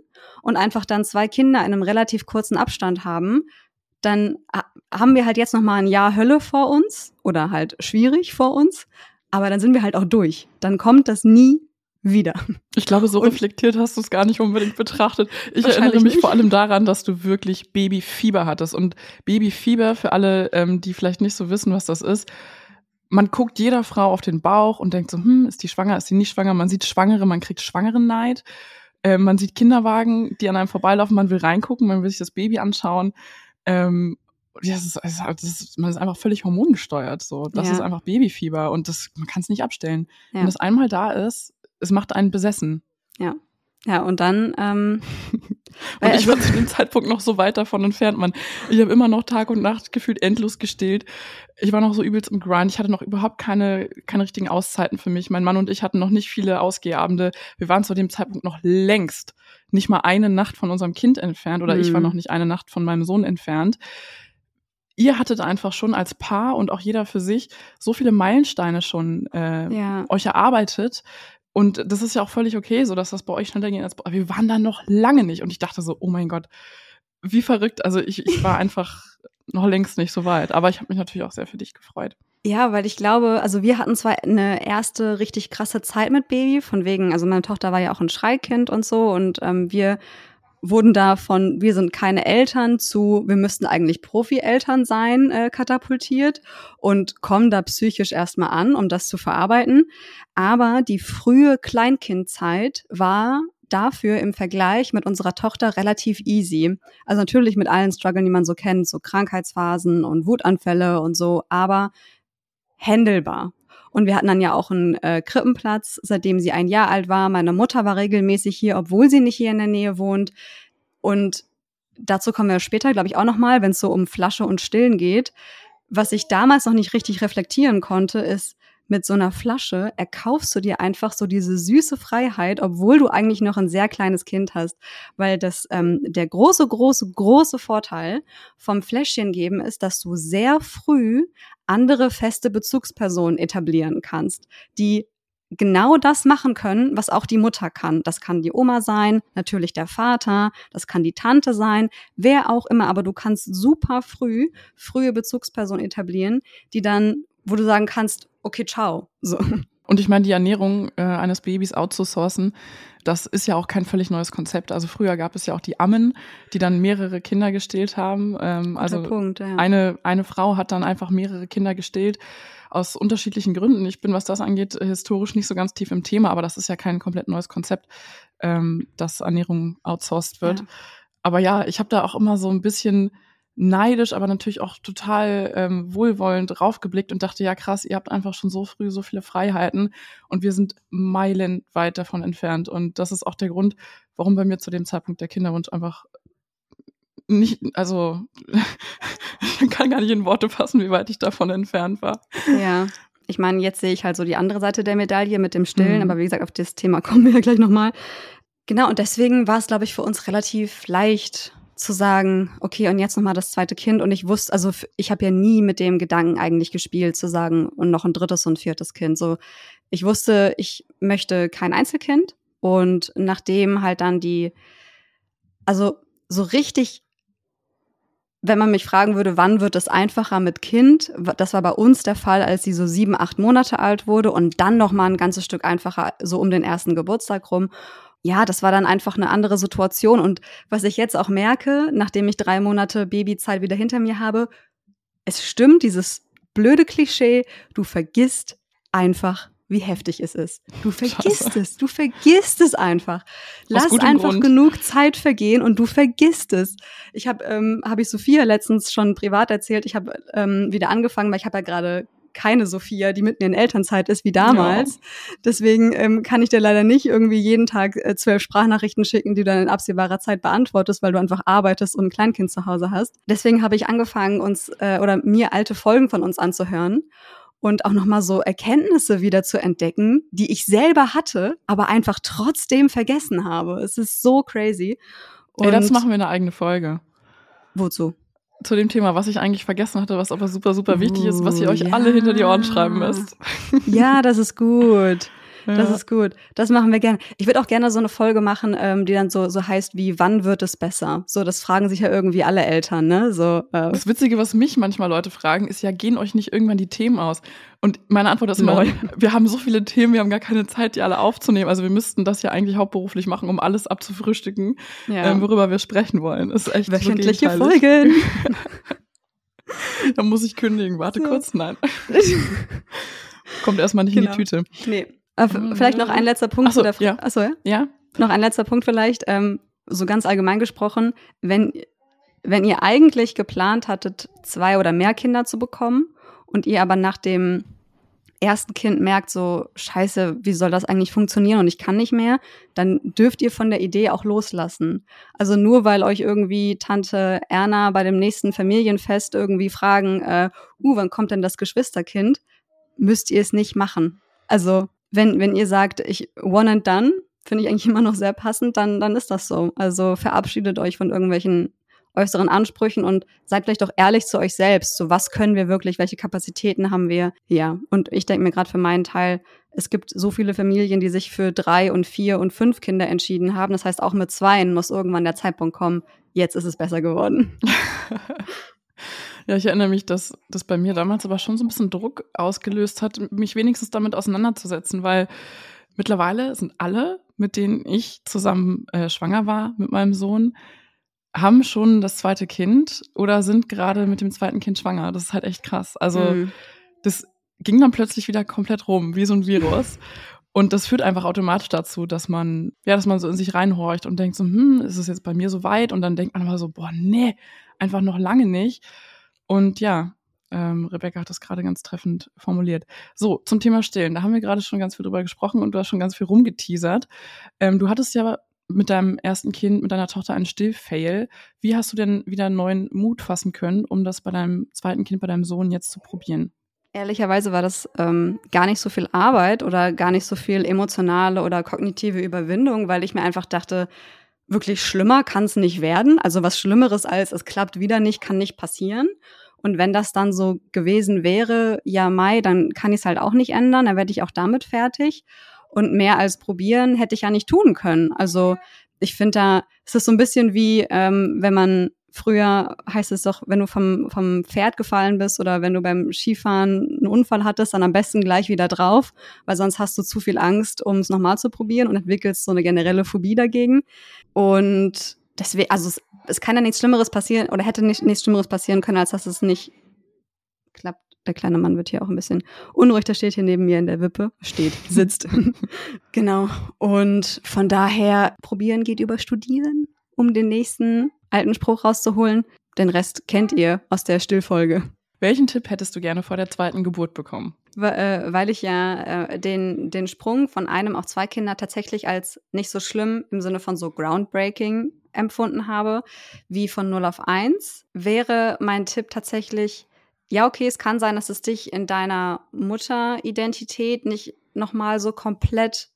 S1: und einfach dann zwei Kinder in einem relativ kurzen Abstand haben, dann haben wir halt jetzt noch mal ein Jahr Hölle vor uns oder halt schwierig vor uns, aber dann sind wir halt auch durch. Dann kommt das nie wieder.
S2: Ich glaube, so reflektiert hast du es gar nicht unbedingt betrachtet. Ich erinnere mich nicht. vor allem daran, dass du wirklich Babyfieber hattest. Und Babyfieber, für alle, ähm, die vielleicht nicht so wissen, was das ist, man guckt jeder Frau auf den Bauch und denkt so, hm, ist die schwanger, ist die nicht schwanger? Man sieht Schwangere, man kriegt Schwangerenneid. Äh, man sieht Kinderwagen, die an einem vorbeilaufen, man will reingucken, man will sich das Baby anschauen. Ähm, ja, das ist, das ist, man ist einfach völlig hormongesteuert. So, das ja. ist einfach Babyfieber und das man kann es nicht abstellen. Ja. Wenn das einmal da ist, es macht einen besessen.
S1: Ja. Ja, und dann. Ähm, [LAUGHS]
S2: und ich war zu dem Zeitpunkt noch so weit davon entfernt, man. Ich habe immer noch Tag und Nacht gefühlt endlos gestillt. Ich war noch so übelst im Grind. Ich hatte noch überhaupt keine, keine richtigen Auszeiten für mich. Mein Mann und ich hatten noch nicht viele Ausgehabende. Wir waren zu dem Zeitpunkt noch längst nicht mal eine Nacht von unserem Kind entfernt oder mhm. ich war mhm. noch nicht eine Nacht von meinem Sohn entfernt ihr hattet einfach schon als Paar und auch jeder für sich so viele Meilensteine schon äh, ja. euch erarbeitet, und das ist ja auch völlig okay, so dass das bei euch schneller geht als bei Wir waren da noch lange nicht. Und ich dachte so, oh mein Gott, wie verrückt. Also ich, ich war einfach noch längst nicht so weit. Aber ich habe mich natürlich auch sehr für dich gefreut.
S1: Ja, weil ich glaube, also wir hatten zwar eine erste richtig krasse Zeit mit Baby, von wegen, also meine Tochter war ja auch ein Schreikind und so und ähm, wir wurden da von wir sind keine Eltern zu wir müssten eigentlich Profi-Eltern sein äh, katapultiert und kommen da psychisch erstmal an, um das zu verarbeiten. Aber die frühe Kleinkindzeit war dafür im Vergleich mit unserer Tochter relativ easy. Also natürlich mit allen Struggeln, die man so kennt, so Krankheitsphasen und Wutanfälle und so, aber händelbar. Und wir hatten dann ja auch einen äh, Krippenplatz, seitdem sie ein Jahr alt war. Meine Mutter war regelmäßig hier, obwohl sie nicht hier in der Nähe wohnt. Und dazu kommen wir später, glaube ich, auch nochmal, wenn es so um Flasche und Stillen geht. Was ich damals noch nicht richtig reflektieren konnte, ist, mit so einer Flasche erkaufst du dir einfach so diese süße Freiheit, obwohl du eigentlich noch ein sehr kleines Kind hast. Weil das ähm, der große, große, große Vorteil vom Fläschchen geben ist, dass du sehr früh andere feste Bezugspersonen etablieren kannst, die genau das machen können, was auch die Mutter kann. Das kann die Oma sein, natürlich der Vater, das kann die Tante sein, wer auch immer, aber du kannst super früh frühe Bezugspersonen etablieren, die dann, wo du sagen kannst, okay, ciao. So.
S2: Und ich meine, die Ernährung äh, eines Babys outzusourcen, das ist ja auch kein völlig neues Konzept. Also früher gab es ja auch die Ammen, die dann mehrere Kinder gestillt haben. Ähm, also Punkt, ja. eine, eine Frau hat dann einfach mehrere Kinder gestillt aus unterschiedlichen Gründen. Ich bin, was das angeht, historisch nicht so ganz tief im Thema, aber das ist ja kein komplett neues Konzept, ähm, dass Ernährung outsourced wird. Ja. Aber ja, ich habe da auch immer so ein bisschen neidisch, aber natürlich auch total ähm, wohlwollend draufgeblickt und dachte, ja krass, ihr habt einfach schon so früh so viele Freiheiten und wir sind meilenweit davon entfernt. Und das ist auch der Grund, warum bei mir zu dem Zeitpunkt der Kinderwunsch einfach nicht, also [LAUGHS] ich kann gar nicht in Worte fassen, wie weit ich davon entfernt war.
S1: Ja. Ich meine, jetzt sehe ich halt so die andere Seite der Medaille mit dem Stillen,
S2: Mhm.
S1: aber wie gesagt, auf das Thema kommen wir ja gleich nochmal. Genau, und deswegen war es, glaube ich, für uns relativ leicht zu sagen, okay, und jetzt nochmal das zweite Kind. Und ich wusste, also ich habe ja nie mit dem Gedanken eigentlich gespielt, zu sagen, und noch ein drittes und viertes Kind. So, ich wusste, ich möchte kein Einzelkind. Und nachdem halt dann die, also so richtig wenn man mich fragen würde, wann wird es einfacher mit Kind, das war bei uns der Fall, als sie so sieben, acht Monate alt wurde und dann noch mal ein ganzes Stück einfacher, so um den ersten Geburtstag rum. Ja, das war dann einfach eine andere Situation. Und was ich jetzt auch merke, nachdem ich drei Monate Babyzeit wieder hinter mir habe, es stimmt, dieses blöde Klischee, du vergisst einfach, wie heftig es ist. Du [LAUGHS] vergisst
S2: Scheiße.
S1: es, du vergisst es einfach. Lass einfach
S2: Grund.
S1: genug Zeit vergehen und du vergisst es. Ich habe, ähm, habe ich Sophia letztens schon privat erzählt. Ich habe ähm, wieder angefangen, weil ich habe ja gerade keine Sophia, die mitten in Elternzeit ist wie damals. Deswegen ähm, kann ich dir leider nicht irgendwie jeden Tag äh, zwölf Sprachnachrichten schicken, die du dann in absehbarer Zeit beantwortest, weil du einfach arbeitest und ein Kleinkind zu Hause hast. Deswegen habe ich angefangen, uns äh, oder mir alte Folgen von uns anzuhören und auch nochmal so Erkenntnisse wieder zu entdecken, die ich selber hatte, aber einfach trotzdem vergessen habe. Es ist so crazy. Und
S2: Ey, das machen wir eine eigene Folge.
S1: wozu?
S2: Zu dem Thema, was ich eigentlich vergessen hatte, was aber super, super wichtig ist, was ihr euch
S1: ja.
S2: alle hinter die Ohren schreiben müsst.
S1: Ja, das ist gut. Das
S2: Ja.
S1: ist gut. Das machen wir gerne. Ich würde auch gerne so eine Folge machen, ähm, die dann so, so heißt wie, wann wird es besser? So, das fragen sich ja irgendwie alle Eltern, ne? So, äh,
S2: Das Witzige, was mich manchmal Leute fragen, ist ja, gehen euch nicht irgendwann die Themen aus? Und meine Antwort ist immer, [LAUGHS] wir haben so viele Themen, wir haben gar keine Zeit, die alle aufzunehmen. Also wir müssten das ja eigentlich hauptberuflich machen, um alles abzufrühstücken,
S1: ja.
S2: ähm, worüber wir sprechen wollen. Das ist echt
S1: Wöchentliche
S2: so.
S1: Folgen. [LAUGHS]
S2: Da muss ich kündigen. Warte
S1: So.
S2: kurz, nein. [LAUGHS] Kommt erstmal nicht
S1: Genau.
S2: in die Tüte.
S1: nee. Äh, vielleicht noch ein letzter Punkt
S2: Ach so,
S1: zu der Frage.
S2: ja.
S1: Achso, ja?
S2: Ja?
S1: Noch ein letzter Punkt vielleicht, ähm, so ganz allgemein gesprochen, wenn, wenn ihr eigentlich geplant hattet, zwei oder mehr Kinder zu bekommen und ihr aber nach dem ersten Kind merkt, so, scheiße, wie soll das eigentlich funktionieren und ich kann nicht mehr, dann dürft ihr von der Idee auch loslassen. Also nur weil euch irgendwie Tante Erna bei dem nächsten Familienfest irgendwie fragen, äh, uh, wann kommt denn das Geschwisterkind, müsst ihr es nicht machen. Also wenn, wenn ihr sagt, ich one and done, finde ich eigentlich immer noch sehr passend, dann, dann ist das so. Also verabschiedet euch von irgendwelchen äußeren Ansprüchen und seid vielleicht auch ehrlich zu euch selbst. So, was können wir wirklich, welche Kapazitäten haben wir? Ja, und ich denke mir gerade für meinen Teil, es gibt so viele Familien, die sich für drei und vier und fünf Kinder entschieden haben. Das heißt, auch mit zweien muss irgendwann der Zeitpunkt kommen. Jetzt ist es besser geworden. [LAUGHS]
S2: Ja, ich erinnere mich, dass das bei mir damals aber schon so ein bisschen Druck ausgelöst hat, mich wenigstens damit auseinanderzusetzen, weil mittlerweile sind alle, mit denen ich zusammen äh, schwanger war mit meinem Sohn, haben schon das zweite Kind oder sind gerade mit dem zweiten Kind schwanger. Das ist halt echt krass. Also
S1: Mhm.
S2: das ging dann plötzlich wieder komplett rum, wie so ein Virus. Und das führt einfach automatisch dazu, dass man, ja, dass man so in sich reinhorcht und denkt so, hm, ist es jetzt bei mir so weit? Und dann denkt man aber so, boah, nee, einfach noch lange nicht. Und ja, ähm, Rebecca hat das gerade ganz treffend formuliert. So, zum Thema Stillen. Da haben wir gerade schon ganz viel drüber gesprochen und du hast schon ganz viel rumgeteasert. Ähm, du hattest ja mit deinem ersten Kind, mit deiner Tochter einen Stillfail. Wie hast du denn wieder neuen Mut fassen können, um das bei deinem zweiten Kind, bei deinem Sohn jetzt zu probieren?
S1: Ehrlicherweise war das ähm, gar nicht so viel Arbeit oder gar nicht so viel emotionale oder kognitive Überwindung, weil ich mir einfach dachte, wirklich schlimmer kann es nicht werden. Also was Schlimmeres als es klappt wieder nicht, kann nicht passieren. Und wenn das dann so gewesen wäre, ja, Mai, dann kann ich es halt auch nicht ändern, dann werde ich auch damit fertig. Und mehr als probieren hätte ich ja nicht tun können. Also ich finde da, es ist so ein bisschen wie, ähm, wenn man früher heißt es doch, wenn du vom, vom Pferd gefallen bist oder wenn du beim Skifahren einen Unfall hattest, dann am besten gleich wieder drauf, weil sonst hast du zu viel Angst, um es nochmal zu probieren und entwickelst so eine generelle Phobie dagegen. Und deswegen, also es, es kann ja nichts Schlimmeres passieren oder hätte nicht, nichts Schlimmeres passieren können, als dass es nicht klappt. Der kleine Mann wird hier auch ein bisschen unruhig, der steht hier neben mir in der Wippe, steht, sitzt. [LAUGHS] genau. Und von daher, probieren geht über studieren, um den nächsten alten Spruch rauszuholen. Den Rest kennt ihr aus der Stillfolge.
S2: Welchen Tipp hättest du gerne vor der zweiten Geburt bekommen?
S1: Weil, äh, weil ich ja äh, den, den Sprung von einem auf zwei Kinder tatsächlich als nicht so schlimm im Sinne von so groundbreaking empfunden habe, wie von 0 auf 1, wäre mein Tipp tatsächlich, ja, okay, es kann sein, dass es dich in deiner Mutteridentität nicht nochmal so komplett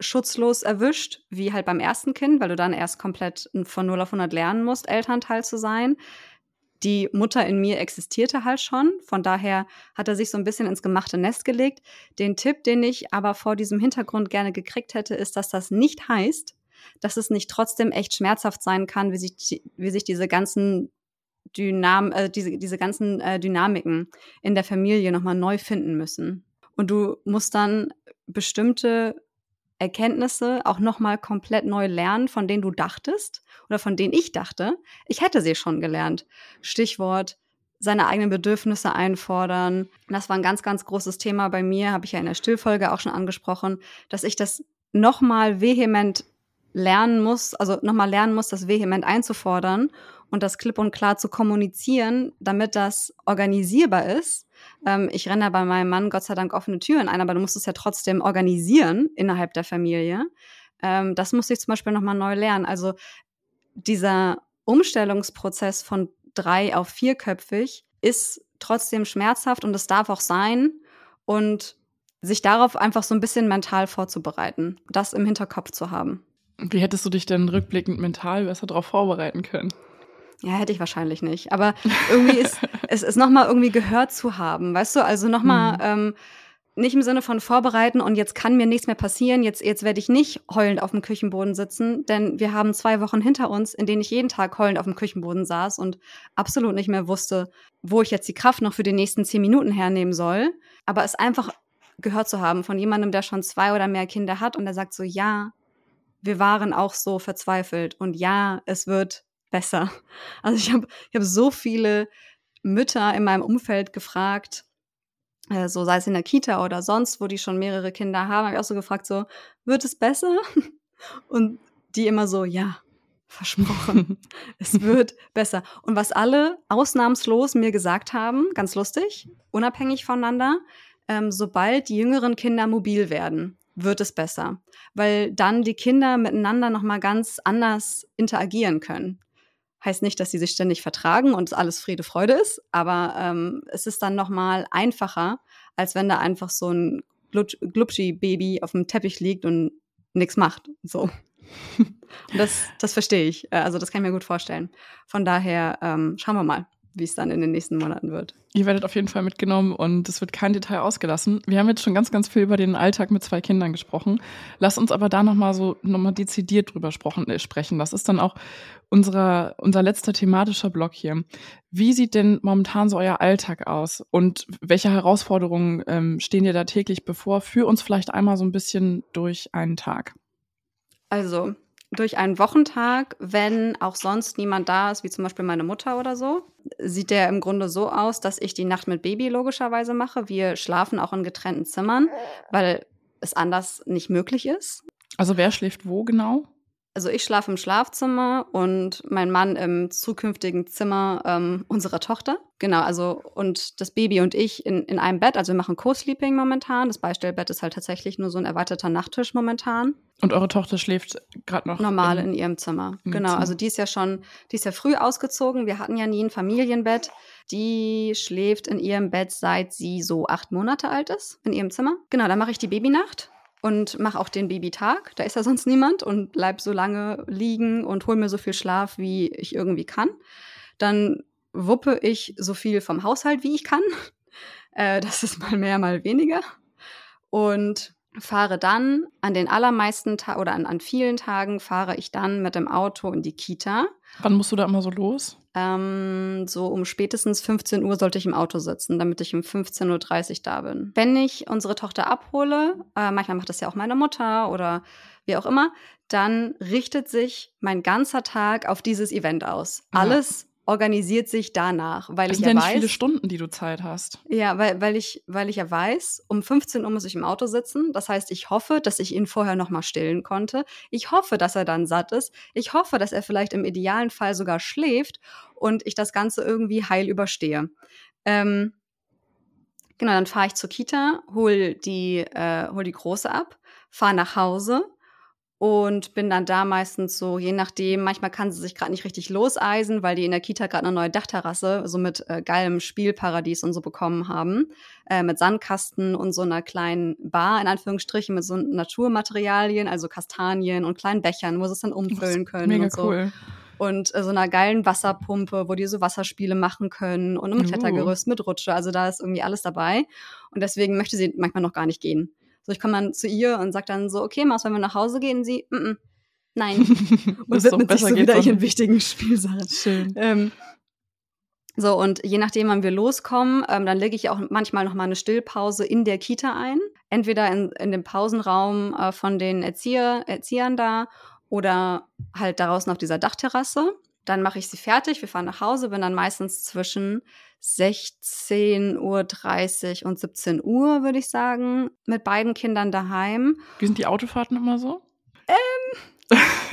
S1: schutzlos erwischt, wie halt beim ersten Kind, weil du dann erst komplett von 0 auf 100 lernen musst, Elternteil zu sein. Die Mutter in mir existierte halt schon. Von daher hat er sich so ein bisschen ins gemachte Nest gelegt. Den Tipp, den ich aber vor diesem Hintergrund gerne gekriegt hätte, ist, dass das nicht heißt, dass es nicht trotzdem echt schmerzhaft sein kann, wie sich, wie sich diese ganzen Dynam äh, diese, diese ganzen äh, Dynamiken in der Familie nochmal neu finden müssen. Und du musst dann bestimmte Erkenntnisse auch nochmal komplett neu lernen, von denen du dachtest oder von denen ich dachte, ich hätte sie schon gelernt. Stichwort seine eigenen Bedürfnisse einfordern. Das war ein ganz, ganz großes Thema bei mir, habe ich ja in der Stillfolge auch schon angesprochen, dass ich das nochmal vehement lernen muss, also nochmal lernen muss, das vehement einzufordern und das klipp und klar zu kommunizieren, damit das organisierbar ist. Ähm, ich renne da bei meinem Mann Gott sei Dank offene Türen ein, aber du musst es ja trotzdem organisieren innerhalb der Familie. Ähm, das musste ich zum Beispiel nochmal neu lernen. Also dieser Umstellungsprozess von drei auf vierköpfig ist trotzdem schmerzhaft und es darf auch sein und sich darauf einfach so ein bisschen mental vorzubereiten, das im Hinterkopf zu haben.
S2: Wie hättest du dich denn rückblickend mental besser darauf vorbereiten können?
S1: Ja, hätte ich wahrscheinlich nicht. Aber irgendwie ist [LAUGHS] es ist nochmal irgendwie gehört zu haben, weißt du? Also nochmal mhm. ähm, nicht im Sinne von vorbereiten und jetzt kann mir nichts mehr passieren, jetzt, jetzt werde ich nicht heulend auf dem Küchenboden sitzen, denn wir haben zwei Wochen hinter uns, in denen ich jeden Tag heulend auf dem Küchenboden saß und absolut nicht mehr wusste, wo ich jetzt die Kraft noch für die nächsten zehn Minuten hernehmen soll. Aber es einfach gehört zu haben von jemandem, der schon zwei oder mehr Kinder hat und der sagt so, ja, wir waren auch so verzweifelt und ja, es wird besser. [LAUGHS] Also ich habe ich hab so viele Mütter in meinem Umfeld gefragt, äh, so sei es in der Kita oder sonst, wo die schon mehrere Kinder haben, habe ich auch so gefragt, so, wird es besser? [LAUGHS] Und die immer so, ja, versprochen, [LAUGHS] es wird besser. Und was alle ausnahmslos mir gesagt haben, ganz lustig, unabhängig voneinander, ähm, sobald die jüngeren Kinder mobil werden, wird es besser, weil dann die Kinder miteinander noch mal ganz anders interagieren können. Heißt nicht, dass sie sich ständig vertragen und alles Friede, Freude ist, aber ähm, es ist dann nochmal einfacher, als wenn da einfach so ein Glubschi-Baby auf dem Teppich liegt und nichts macht. So. [LAUGHS] Und das, das verstehe ich. Äh, also das kann ich mir gut vorstellen. Von daher ähm, schauen wir mal wie es dann in den nächsten Monaten wird.
S2: Ihr werdet auf jeden Fall mitgenommen und es wird kein Detail ausgelassen. Wir haben jetzt schon ganz, ganz viel über den Alltag mit zwei Kindern gesprochen. Lass uns aber da nochmal so nochmal dezidiert drüber äh, sprechen. Das ist dann auch unser, unser letzter thematischer Block hier. Wie sieht denn momentan so euer Alltag aus und welche Herausforderungen ähm, stehen dir da täglich bevor? Führ uns vielleicht einmal so ein bisschen durch einen Tag.
S1: Also, durch einen Wochentag, wenn auch sonst niemand da ist, wie zum Beispiel meine Mutter oder so, sieht der im Grunde so aus, dass ich die Nacht mit Baby logischerweise mache. Wir schlafen auch in getrennten Zimmern, weil es anders nicht möglich ist.
S2: Also wer schläft wo genau?
S1: Also ich schlafe im Schlafzimmer und mein Mann im zukünftigen Zimmer ähm, unserer Tochter. Genau, also und das Baby und ich in, in einem Bett. Also wir machen Co-Sleeping momentan. Das Beistellbett ist halt tatsächlich nur so ein erweiterter Nachttisch momentan.
S2: Und eure Tochter schläft gerade noch
S1: normal in, in ihrem Zimmer. Genau, Zimmer. also die ist ja schon, die ist ja früh ausgezogen. Wir hatten ja nie ein Familienbett. Die schläft in ihrem Bett seit sie so acht Monate alt ist in ihrem Zimmer. Genau, dann mache ich die Babynacht und mache auch den Babytag. Da ist ja sonst niemand und bleib so lange liegen und hol mir so viel Schlaf, wie ich irgendwie kann. Dann wuppe ich so viel vom Haushalt, wie ich kann. [LAUGHS] Äh, das ist mal mehr, mal weniger. Und fahre dann an den allermeisten Tagen oder an, an vielen Tagen fahre ich dann mit dem Auto in die Kita.
S2: Wann musst du da immer so los?
S1: Ähm, so um spätestens 15 Uhr sollte ich im Auto sitzen, damit ich um 15.30 Uhr da bin. Wenn ich unsere Tochter abhole, äh, manchmal macht das ja auch meine Mutter oder wie auch immer, dann richtet sich mein ganzer Tag auf dieses Event aus. Alles organisiert sich danach, weil das ich
S2: sind
S1: ja,
S2: ja
S1: nicht weiß,
S2: viele Stunden, die du Zeit hast.
S1: Ja, weil, weil ich weil ich ja weiß, um 15 Uhr muss ich im Auto sitzen. Das heißt, ich hoffe, dass ich ihn vorher noch mal stillen konnte. Ich hoffe, dass er dann satt ist. Ich hoffe, dass er vielleicht im idealen Fall sogar schläft und ich das Ganze irgendwie heil überstehe. Ähm, genau, dann fahre ich zur Kita, hol die äh, hol die große ab, fahre nach Hause und bin dann da meistens so, je nachdem, manchmal kann sie sich gerade nicht richtig loseisen, weil die in der Kita gerade eine neue Dachterrasse, so mit äh, geilem Spielparadies und so bekommen haben, äh, mit Sandkasten und so einer kleinen Bar, in Anführungsstrichen, mit so Naturmaterialien, also Kastanien und kleinen Bechern, wo sie es dann [LAUGHS] umfüllen können
S2: Mega
S1: und so.
S2: cool.
S1: Und äh, so einer geilen Wasserpumpe, wo die so Wasserspiele machen können und einem
S2: Uh.
S1: Klettergerüst mit Rutsche. Also da ist irgendwie alles dabei. Und deswegen möchte sie manchmal noch gar nicht gehen. So, ich komme dann zu ihr und sage dann so, okay, Maus, wenn wir nach Hause gehen? Sie, mm -mm, nein. [LAUGHS] Und widmet sich so wieder ihren wichtigen Spielsachen.
S2: Schön.
S1: Ähm, so, und je nachdem, wann wir loskommen, ähm, dann lege ich auch manchmal noch mal eine Stillpause in der Kita ein. Entweder in, in dem Pausenraum äh, von den Erzieher, Erziehern da oder halt draußen auf dieser Dachterrasse. Dann mache ich sie fertig, wir fahren nach Hause, bin dann meistens zwischen 16.30 Uhr und 17 Uhr, würde ich sagen, mit beiden Kindern daheim.
S2: Wie sind die Autofahrten immer so? [LAUGHS]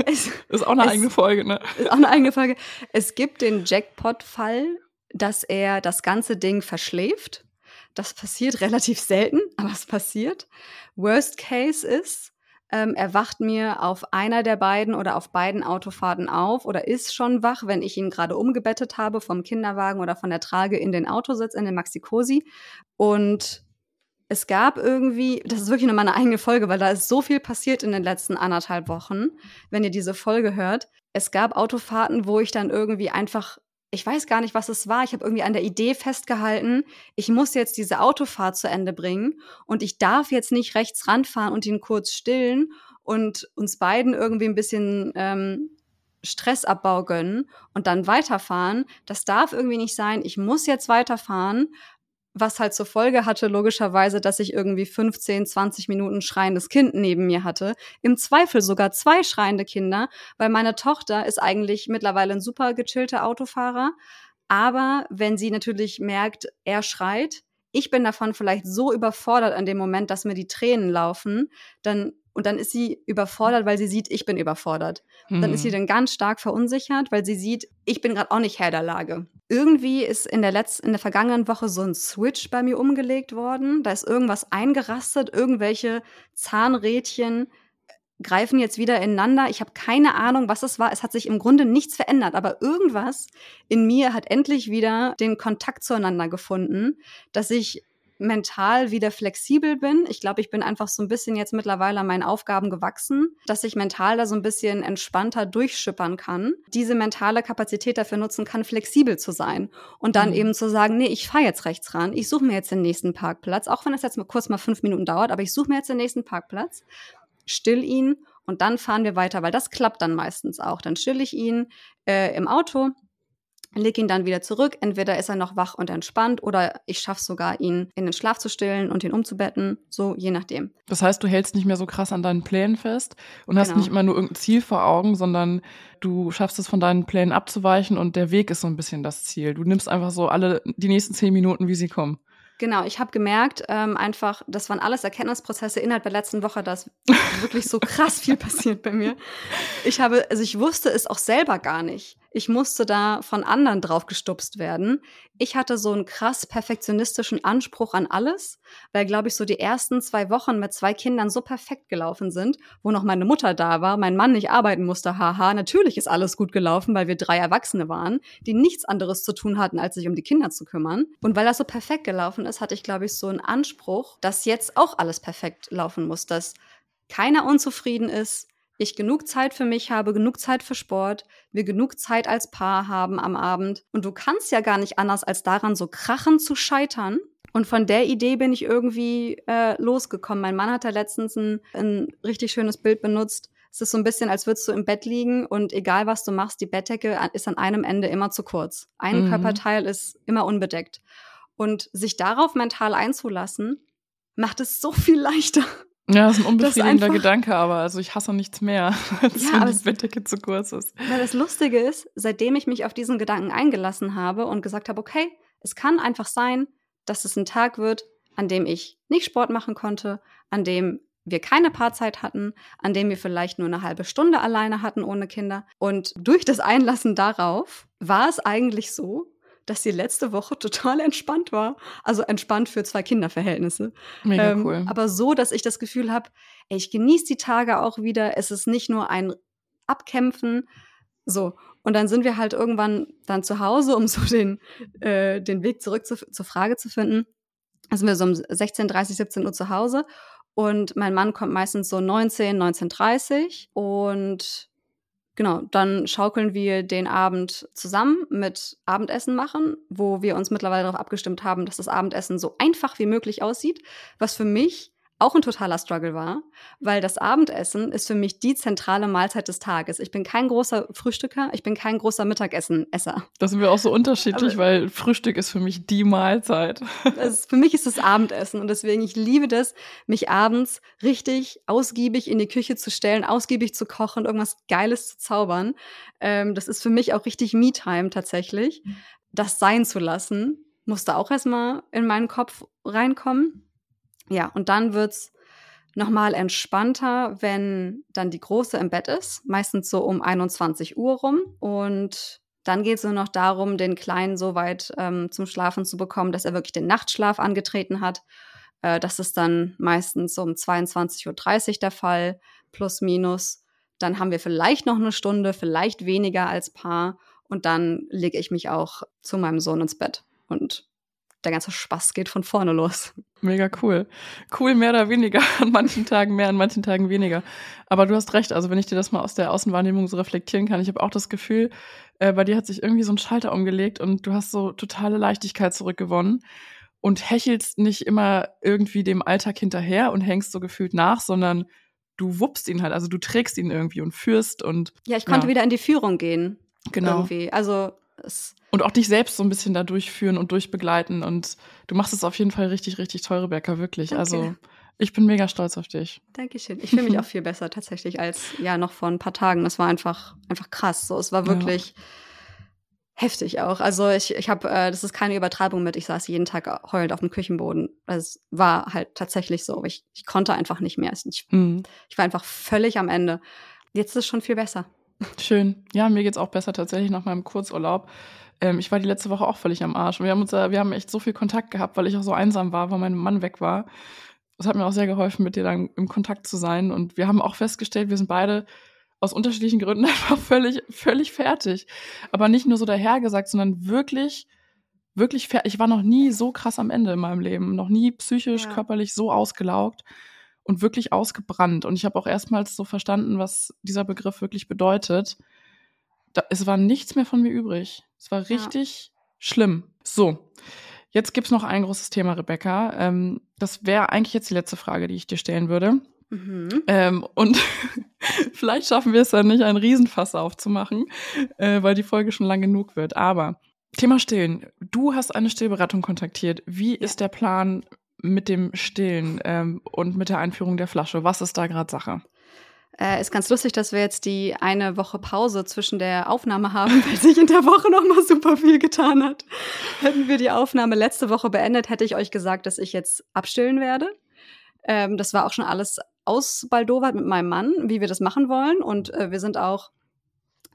S1: Es,
S2: Ist auch eine
S1: Es-
S2: eigene Folge, ne?
S1: ist auch eine eigene Frage. Es gibt den Jackpot-Fall, dass er das ganze Ding verschläft. Das passiert [LAUGHS] relativ selten, aber es passiert. Worst Case ist, ähm, er wacht mir auf einer der beiden oder auf beiden Autofahrten auf oder ist schon wach, wenn ich ihn gerade umgebettet habe vom Kinderwagen oder von der Trage in den Autositz, in den Maxi-Cosi. Und es gab irgendwie, das ist wirklich nur meine eigene Folge, weil da ist so viel passiert in den letzten anderthalb Wochen, wenn ihr diese Folge hört. Es gab Autofahrten, wo ich dann irgendwie einfach, ich weiß gar nicht, was es war. Ich habe irgendwie an der Idee festgehalten, ich muss jetzt diese Autofahrt zu Ende bringen und ich darf jetzt nicht rechts ranfahren und ihn kurz stillen und uns beiden irgendwie ein bisschen ähm, Stressabbau gönnen und dann weiterfahren. Das darf irgendwie nicht sein. Ich muss jetzt weiterfahren was halt zur Folge hatte, logischerweise, dass ich irgendwie 15, 20 Minuten schreiendes Kind neben mir hatte. Im Zweifel sogar zwei schreiende Kinder, weil meine Tochter ist eigentlich mittlerweile ein super gechillter Autofahrer. Aber wenn sie natürlich merkt, er schreit, ich bin davon vielleicht so überfordert an dem Moment, dass mir die Tränen laufen, dann und dann ist sie überfordert, weil sie sieht, ich bin überfordert. Dann ist sie
S2: Hm.
S1: dann ganz stark verunsichert, weil sie sieht, ich bin gerade auch nicht Herr der Lage. Irgendwie ist in der letzten, in der vergangenen Woche so ein Switch bei mir umgelegt worden. Da ist irgendwas eingerastet, irgendwelche Zahnrädchen greifen jetzt wieder ineinander. Ich habe keine Ahnung, was es war. Es hat sich im Grunde nichts verändert, aber irgendwas in mir hat endlich wieder den Kontakt zueinander gefunden, dass ich mental wieder flexibel bin. Ich glaube, ich bin einfach so ein bisschen jetzt mittlerweile an meinen Aufgaben gewachsen, dass ich mental da so ein bisschen entspannter durchschippern kann, diese mentale Kapazität dafür nutzen kann, flexibel zu sein und dann
S2: Mhm.
S1: eben zu sagen, nee, ich fahre jetzt rechts ran, ich suche mir jetzt den nächsten Parkplatz, auch wenn es jetzt mal kurz mal fünf Minuten dauert, aber ich suche mir jetzt den nächsten Parkplatz, still ihn und dann fahren wir weiter, weil das klappt dann meistens auch. Dann still ich ihn äh, im Auto, leg ihn dann wieder zurück. Entweder ist er noch wach und entspannt oder ich schaffe sogar, ihn in den Schlaf zu stillen und ihn umzubetten. So, je nachdem.
S2: Das heißt, du hältst nicht mehr so krass an deinen Plänen fest und hast
S1: Genau.
S2: nicht immer nur irgendein Ziel vor Augen, sondern du schaffst es von deinen Plänen abzuweichen und der Weg ist so ein bisschen das Ziel. Du nimmst einfach so alle die nächsten zehn Minuten, wie sie kommen.
S1: Genau, ich habe gemerkt, ähm, einfach, das waren alles Erkenntnisprozesse innerhalb der letzten Woche, dass wirklich so krass viel [LAUGHS] passiert bei mir. Ich habe, also ich wusste es auch selber gar nicht. Ich musste da von anderen drauf gestupst werden. Ich hatte so einen krass perfektionistischen Anspruch an alles, weil, glaube ich, so die ersten zwei Wochen mit zwei Kindern so perfekt gelaufen sind, wo noch meine Mutter da war, mein Mann nicht arbeiten musste, haha. Natürlich ist alles gut gelaufen, weil wir drei Erwachsene waren, die nichts anderes zu tun hatten, als sich um die Kinder zu kümmern. Und weil das so perfekt gelaufen ist, hatte ich, glaube ich, so einen Anspruch, dass jetzt auch alles perfekt laufen muss, dass keiner unzufrieden ist, ich genug Zeit für mich habe, genug Zeit für Sport, wir genug Zeit als Paar haben am Abend. Und du kannst ja gar nicht anders, als daran so krachen zu scheitern. Und von der Idee bin ich irgendwie äh, losgekommen. Mein Mann hat da letztens ein, ein richtig schönes Bild benutzt. Es ist so ein bisschen, als würdest du im Bett liegen und egal was du machst, die Bettdecke ist an einem Ende immer zu kurz. Ein
S2: Mhm.
S1: Körperteil ist immer unbedeckt. Und sich darauf mental einzulassen, macht es so viel [LAUGHS] leichter.
S2: Ja, das ist ein unbefriedigender
S1: einfach-
S2: Gedanke, aber also ich hasse nichts mehr, [LAUGHS] als
S1: Ja,
S2: wenn die Bettdecke zu kurz ist.
S1: Weil das Lustige ist, seitdem ich mich auf diesen Gedanken eingelassen habe und gesagt habe, okay, es kann einfach sein, dass es ein Tag wird, an dem ich nicht Sport machen konnte, an dem wir keine Paarzeit hatten, an dem wir vielleicht nur eine halbe Stunde alleine hatten ohne Kinder. Und durch das Einlassen darauf war es eigentlich so, dass die letzte Woche total entspannt war. Also entspannt für zwei Kinderverhältnisse.
S2: Mega ähm, cool.
S1: Aber so, dass ich das Gefühl habe, ich genieße die Tage auch wieder. Es ist nicht nur ein Abkämpfen. So. Und dann sind wir halt irgendwann dann zu Hause, um so den, äh, den Weg zurück zu, zur Frage zu finden. Dann sind wir so um 16, 30, 17 Uhr zu Hause. Und mein Mann kommt meistens so 19, 19.30 und Genau, dann schaukeln wir den Abend zusammen mit Abendessen machen, wo wir uns mittlerweile darauf abgestimmt haben, dass das Abendessen so einfach wie möglich aussieht, was für mich auch ein totaler Struggle war, weil das Abendessen ist für mich die zentrale Mahlzeit des Tages. Ich bin kein großer Frühstücker, ich bin kein großer Mittagessen-Esser.
S2: Da sind wir auch so unterschiedlich, Aber weil Frühstück ist für mich die Mahlzeit. [LAUGHS]
S1: Ist, für mich ist es Abendessen und deswegen, ich liebe das, mich abends richtig ausgiebig in die Küche zu stellen, ausgiebig zu kochen, irgendwas Geiles zu zaubern. Ähm, das ist für mich auch richtig Me-Time tatsächlich. Das sein zu lassen, musste auch erstmal in meinen Kopf reinkommen. Ja, und dann wird's nochmal entspannter, wenn dann die Große im Bett ist, meistens so um 21 Uhr rum. Und dann geht es nur noch darum, den Kleinen so weit ähm, zum Schlafen zu bekommen, dass er wirklich den Nachtschlaf angetreten hat. Äh, das ist dann meistens um 22.30 Uhr der Fall, plus minus. Dann haben wir vielleicht noch eine Stunde, vielleicht weniger als Paar. Und dann lege ich mich auch zu meinem Sohn ins Bett. Und der ganze Spaß geht von vorne los.
S2: Mega cool. Cool mehr oder weniger, [LAUGHS] an manchen Tagen mehr, an manchen Tagen weniger. Aber du hast recht, also wenn ich dir das mal aus der Außenwahrnehmung so reflektieren kann, ich habe auch das Gefühl, äh, bei dir hat sich irgendwie so ein Schalter umgelegt und du hast so totale Leichtigkeit zurückgewonnen und hechelst nicht immer irgendwie dem Alltag hinterher und hängst so gefühlt nach, sondern du wuppst ihn halt, also du trägst ihn irgendwie und führst und.
S1: Ja, ich konnte ja. wieder in die Führung gehen.
S2: Genau.
S1: Irgendwie. Also
S2: und auch dich selbst so ein bisschen da durchführen und durchbegleiten. Und du machst es auf jeden Fall richtig, richtig toll, Rebecca, wirklich. Danke. Also ich bin mega stolz auf dich.
S1: Dankeschön. Ich fühle mich [LAUGHS] auch viel besser tatsächlich als ja noch vor ein paar Tagen. Das war einfach, einfach krass. So, es war wirklich ja. heftig auch. Also ich, ich habe, äh, das ist keine Übertreibung mit, ich saß jeden Tag heulend auf dem Küchenboden. Es war halt tatsächlich so. Ich, ich konnte einfach nicht mehr. Ich, mhm. ich war einfach völlig am Ende. Jetzt ist es schon viel besser.
S2: Schön. Ja, mir geht's auch besser tatsächlich nach meinem Kurzurlaub. Ähm, ich war die letzte Woche auch völlig am Arsch. Und wir haben uns, wir haben echt so viel Kontakt gehabt, weil ich auch so einsam war, weil mein Mann weg war. Es hat mir auch sehr geholfen, mit dir dann im Kontakt zu sein. Und wir haben auch festgestellt, wir sind beide aus unterschiedlichen Gründen [LAUGHS] einfach völlig, völlig fertig. Aber nicht nur so dahergesagt, sondern wirklich, wirklich fertig. Ich war noch nie so krass am Ende in meinem Leben. Noch nie psychisch, ja. körperlich so ausgelaugt und wirklich ausgebrannt. Und ich habe auch erstmals so verstanden, was dieser Begriff wirklich bedeutet. Da, es war nichts mehr von mir übrig. Es war richtig ja. schlimm. So, jetzt gibt's noch ein großes Thema, Rebecca. Ähm, das wäre eigentlich jetzt die letzte Frage, die ich dir stellen würde. Mhm. Ähm, und [LAUGHS] vielleicht schaffen wir es dann nicht, einen Riesenfass aufzumachen, äh, weil die Folge schon lang genug wird. Aber Thema Stillen. Du hast eine Stillberatung kontaktiert. Wie ist der Plan mit dem Stillen ähm, und mit der Einführung der Flasche? Was ist da gerade Sache?
S1: Äh, ist ganz lustig, dass wir jetzt die eine Woche Pause zwischen der Aufnahme haben, [LAUGHS] weil sich in der Woche noch mal super viel getan hat. Hätten wir die Aufnahme letzte Woche beendet, hätte ich euch gesagt, dass ich jetzt abstillen werde. Ähm, das war auch schon alles ausbaldowert mit meinem Mann, wie wir das machen wollen. Und äh, wir sind auch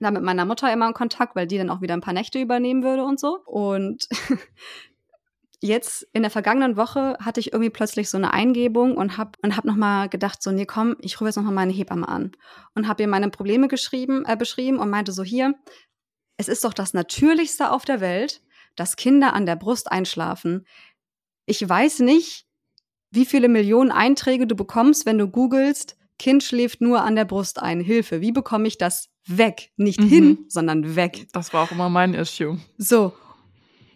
S1: da mit meiner Mutter immer in Kontakt, weil die dann auch wieder ein paar Nächte übernehmen würde und so. Und [LAUGHS] jetzt in der vergangenen Woche hatte ich irgendwie plötzlich so eine Eingebung und habe und hab nochmal gedacht, so, nee, komm, ich rufe jetzt nochmal meine Hebamme an. Und habe ihr meine Probleme geschrieben, äh, beschrieben und meinte so, hier, es ist doch das Natürlichste auf der Welt, dass Kinder an der Brust einschlafen. Ich weiß nicht, wie viele Millionen Einträge du bekommst, wenn du googelst, Kind schläft nur an der Brust ein. Hilfe. Wie bekomme ich das weg? Nicht mhm. hin, sondern weg.
S2: Das war auch immer mein Issue.
S1: So.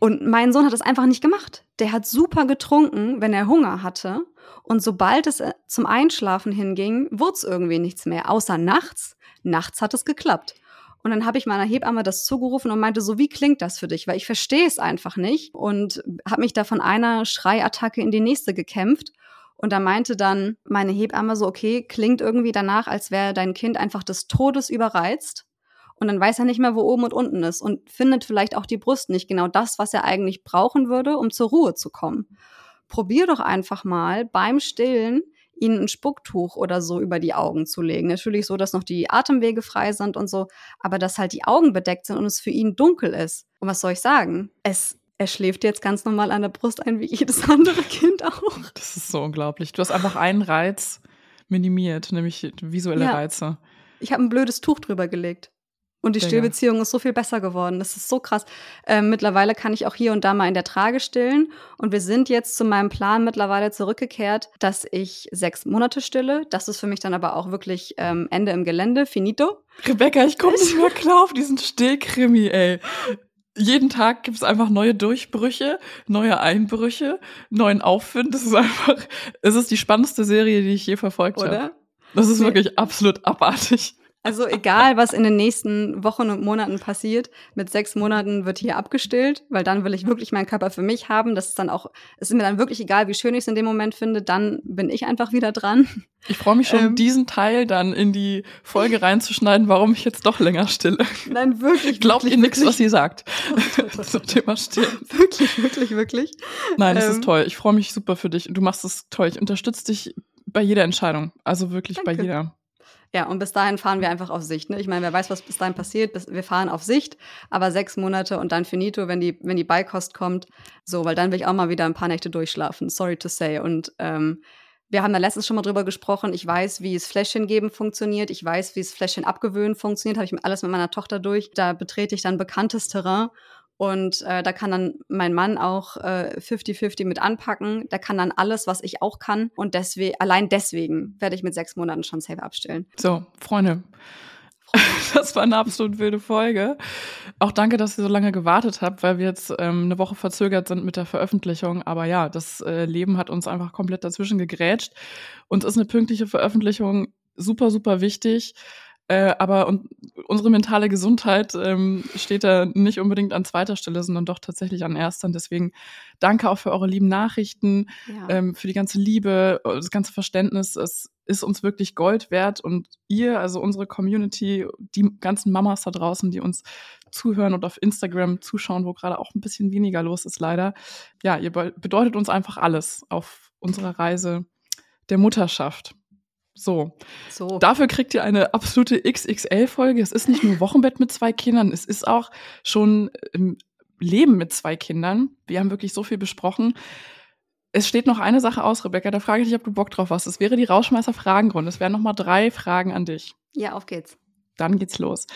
S1: Und mein Sohn hat das einfach nicht gemacht. Der hat super getrunken, wenn er Hunger hatte. Und sobald es äh, zum Einschlafen hinging, wurde es irgendwie nichts mehr, außer nachts. Nachts hat es geklappt. Und dann habe ich meiner Hebamme das zugerufen und meinte, so wie klingt das für dich? Weil ich verstehe es einfach nicht und habe mich da von einer Schreiattacke in die nächste gekämpft. Und da meinte dann meine Hebamme so, okay, klingt irgendwie danach, als wäre dein Kind einfach des Todes überreizt. Und dann weiß er nicht mehr, wo oben und unten ist und findet vielleicht auch die Brust nicht genau das, was er eigentlich brauchen würde, um zur Ruhe zu kommen. Probier doch einfach mal beim Stillen ihnen ein Spucktuch oder so über die Augen zu legen. Natürlich so, dass noch die Atemwege frei sind und so, aber dass halt die Augen bedeckt sind und es für ihn dunkel ist. Und was soll ich sagen? Es er schläft jetzt ganz normal an der Brust ein, wie jedes [LAUGHS] andere Kind auch.
S2: Das ist so unglaublich. Du hast einfach einen Reiz minimiert, nämlich visuelle ja. Reize.
S1: Ich habe ein blödes Tuch drüber gelegt. Und die Stillbeziehung ist so viel besser geworden. Das ist so krass. Ähm, mittlerweile kann ich auch hier und da mal in der Trage stillen. Und wir sind jetzt zu meinem Plan mittlerweile zurückgekehrt, dass ich sechs Monate stille. Das ist für mich dann aber auch wirklich ähm, Ende im Gelände, finito.
S2: Rebecca, ich komme nicht mehr [LAUGHS] klar auf diesen Stillkrimi, ey. Jeden Tag gibt es einfach neue Durchbrüche, neue Einbrüche, neuen Aufwind. Das ist einfach, es ist die spannendste Serie, die ich je verfolgt habe. Das ist nee. wirklich absolut abartig.
S1: Also egal, was in den nächsten Wochen und Monaten passiert, mit sechs Monaten wird hier abgestillt, weil dann will ich wirklich meinen Körper für mich haben. Das ist dann auch, es ist mir dann wirklich egal, wie schön ich es in dem Moment finde, dann bin ich einfach wieder dran.
S2: Ich freue mich schon, ähm, diesen Teil dann in die Folge reinzuschneiden, warum ich jetzt doch länger stille.
S1: Nein, wirklich.
S2: Glaubt ihr nichts, was sie sagt [LAUGHS] zum Thema Stillen?
S1: Wirklich, wirklich, wirklich.
S2: Nein, das ähm, ist toll. Ich freue mich super für dich. Du machst es toll. Ich unterstütze dich bei jeder Entscheidung. Also wirklich danke. bei jeder.
S1: Ja, und bis dahin fahren wir einfach auf Sicht. Ne? Ich meine, wer weiß, was bis dahin passiert. wir fahren auf Sicht, aber sechs Monate und dann finito, wenn die, wenn die Beikost kommt. So, weil dann will ich auch mal wieder ein paar Nächte durchschlafen. Sorry to say. Und ähm, wir haben da letztens schon mal drüber gesprochen. Ich weiß, wie es Fläschchen geben funktioniert. Ich weiß, wie es Fläschchen abgewöhnen funktioniert. Habe ich alles mit meiner Tochter durch. Da betrete ich dann bekanntes Terrain. Und äh, da kann dann mein Mann auch 50-50 äh, mit anpacken. Der kann dann alles, was ich auch kann. Und deswegen, allein deswegen werde ich mit sechs Monaten schon safe abstellen.
S2: So, Freunde. [LAUGHS] Das war eine absolut wilde Folge. Auch danke, dass ihr so lange gewartet habt, weil wir jetzt ähm, eine Woche verzögert sind mit der Veröffentlichung. Aber ja, das äh, Leben hat uns einfach komplett dazwischen gegrätscht. Uns ist eine pünktliche Veröffentlichung super, super wichtig. Äh, aber und, unsere mentale Gesundheit ähm, steht da nicht unbedingt an zweiter Stelle, sondern doch tatsächlich an erster. Und deswegen danke auch für eure lieben Nachrichten, ja. ähm, für die ganze Liebe, das ganze Verständnis. Es ist uns wirklich Gold wert. Und ihr, also unsere Community, die ganzen Mamas da draußen, die uns zuhören und auf Instagram zuschauen, wo gerade auch ein bisschen weniger los ist, leider. Ja, ihr bedeutet uns einfach alles auf unserer Reise der Mutterschaft. So. so. Dafür kriegt ihr eine absolute XXL-Folge. Es ist nicht nur Wochenbett mit zwei Kindern, es ist auch schon im Leben mit zwei Kindern. Wir haben wirklich so viel besprochen. Es steht noch eine Sache aus, Rebecca. Da frage ich dich, ob du Bock drauf hast. Es wäre die Rauschmeißer-Fragenrunde. Es wären noch mal drei Fragen an dich.
S1: Ja, auf geht's.
S2: Dann geht's los.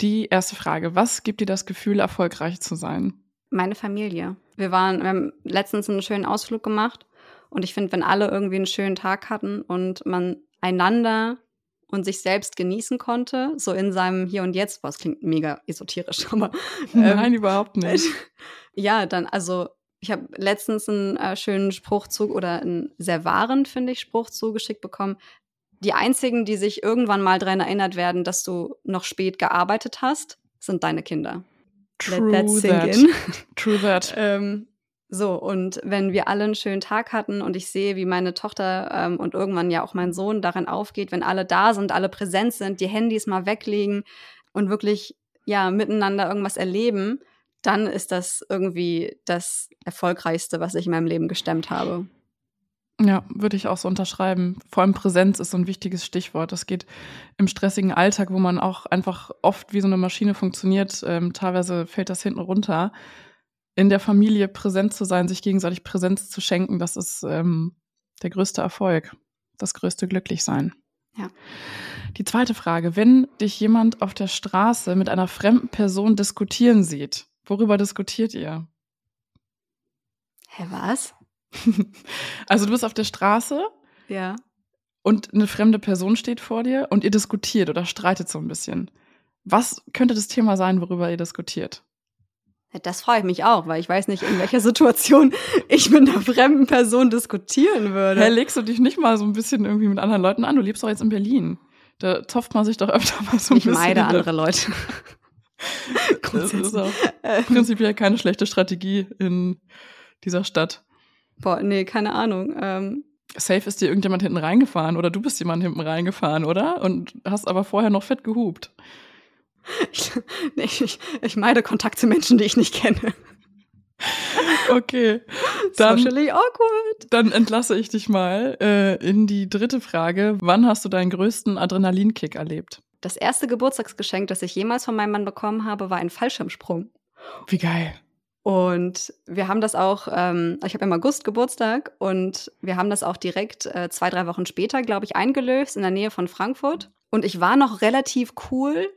S2: Die erste Frage. Was gibt dir das Gefühl, erfolgreich zu sein?
S1: Meine Familie. Wir waren, wir haben letztens einen schönen Ausflug gemacht und ich finde, wenn alle irgendwie einen schönen Tag hatten und man einander und sich selbst genießen konnte, so in seinem Hier und Jetzt, was klingt mega esoterisch, [LAUGHS] aber
S2: ähm, nein, überhaupt nicht. [LAUGHS]
S1: Ja, dann also ich habe letztens einen äh, schönen Spruchzug oder einen sehr wahren, finde ich, Spruch zugeschickt bekommen. Die einzigen, die sich irgendwann mal daran erinnert werden, dass du noch spät gearbeitet hast, sind deine Kinder.
S2: True Let that sink that. in. True that. [LAUGHS]
S1: ähm, so, und wenn wir alle einen schönen Tag hatten und ich sehe, wie meine Tochter ähm, und irgendwann ja auch mein Sohn darin aufgeht, wenn alle da sind, alle präsent sind, die Handys mal weglegen und wirklich ja miteinander irgendwas erleben, dann ist das irgendwie das Erfolgreichste, was ich in meinem Leben gestemmt habe.
S2: Ja, würde ich auch so unterschreiben. Vor allem Präsenz ist so ein wichtiges Stichwort. Das geht im stressigen Alltag, wo man auch einfach oft wie so eine Maschine funktioniert. Ähm, teilweise fällt das hinten runter in der Familie präsent zu sein, sich gegenseitig Präsenz zu schenken, das ist ähm, der größte Erfolg, das größte Glücklichsein.
S1: Ja.
S2: Die zweite Frage, wenn dich jemand auf der Straße mit einer fremden Person diskutieren sieht, worüber diskutiert ihr?
S1: Hä, was? [LAUGHS]
S2: also du bist auf der Straße.
S1: Ja.
S2: Und eine fremde Person steht vor dir und ihr diskutiert oder streitet so ein bisschen. Was könnte das Thema sein, worüber ihr diskutiert?
S1: Das freue ich mich auch, weil ich weiß nicht, in welcher Situation [LAUGHS] ich mit einer fremden Person diskutieren würde.
S2: Hä, legst du dich nicht mal so ein bisschen irgendwie mit anderen Leuten an? Du lebst doch jetzt in Berlin. Da zopft man sich doch öfter mal so ein
S1: ich
S2: bisschen.
S1: Ich meide andere Leute. [LAUGHS]
S2: das ist auch prinzipiell keine schlechte Strategie in dieser Stadt.
S1: Boah, nee, keine Ahnung. Ähm,
S2: Safe ist dir irgendjemand hinten reingefahren oder du bist jemand hinten reingefahren, oder? Und hast aber vorher noch fett gehupt.
S1: Ich, ich, ich meide Kontakt zu Menschen, die ich nicht kenne.
S2: Okay. Dann,
S1: Socially awkward.
S2: dann entlasse ich dich mal äh, in die dritte Frage. Wann hast du deinen größten Adrenalinkick erlebt?
S1: Das erste Geburtstagsgeschenk, das ich jemals von meinem Mann bekommen habe, war ein Fallschirmsprung.
S2: Wie geil.
S1: Und wir haben das auch, ähm, ich habe im August Geburtstag und wir haben das auch direkt äh, zwei, drei Wochen später, glaube ich, eingelöst in der Nähe von Frankfurt. Und ich war noch relativ cool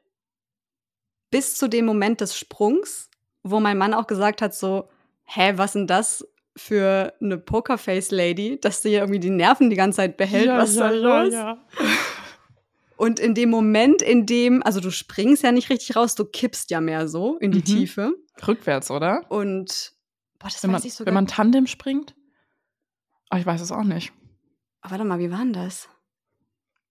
S1: bis zu dem Moment des Sprungs, wo mein Mann auch gesagt hat, so, hä, was denn das für eine Pokerface-Lady, dass sie irgendwie die Nerven die ganze Zeit behält, was ist da los? Und in dem Moment, in dem, also du springst ja nicht richtig raus, du kippst ja mehr so in die
S2: Mhm.
S1: Tiefe.
S2: Rückwärts, oder?
S1: Und boah, das
S2: Wenn man,
S1: weiß ich sogar.
S2: wenn man Tandem springt? Ah, ich weiß es auch nicht.
S1: Ah, warte mal, wie war denn das?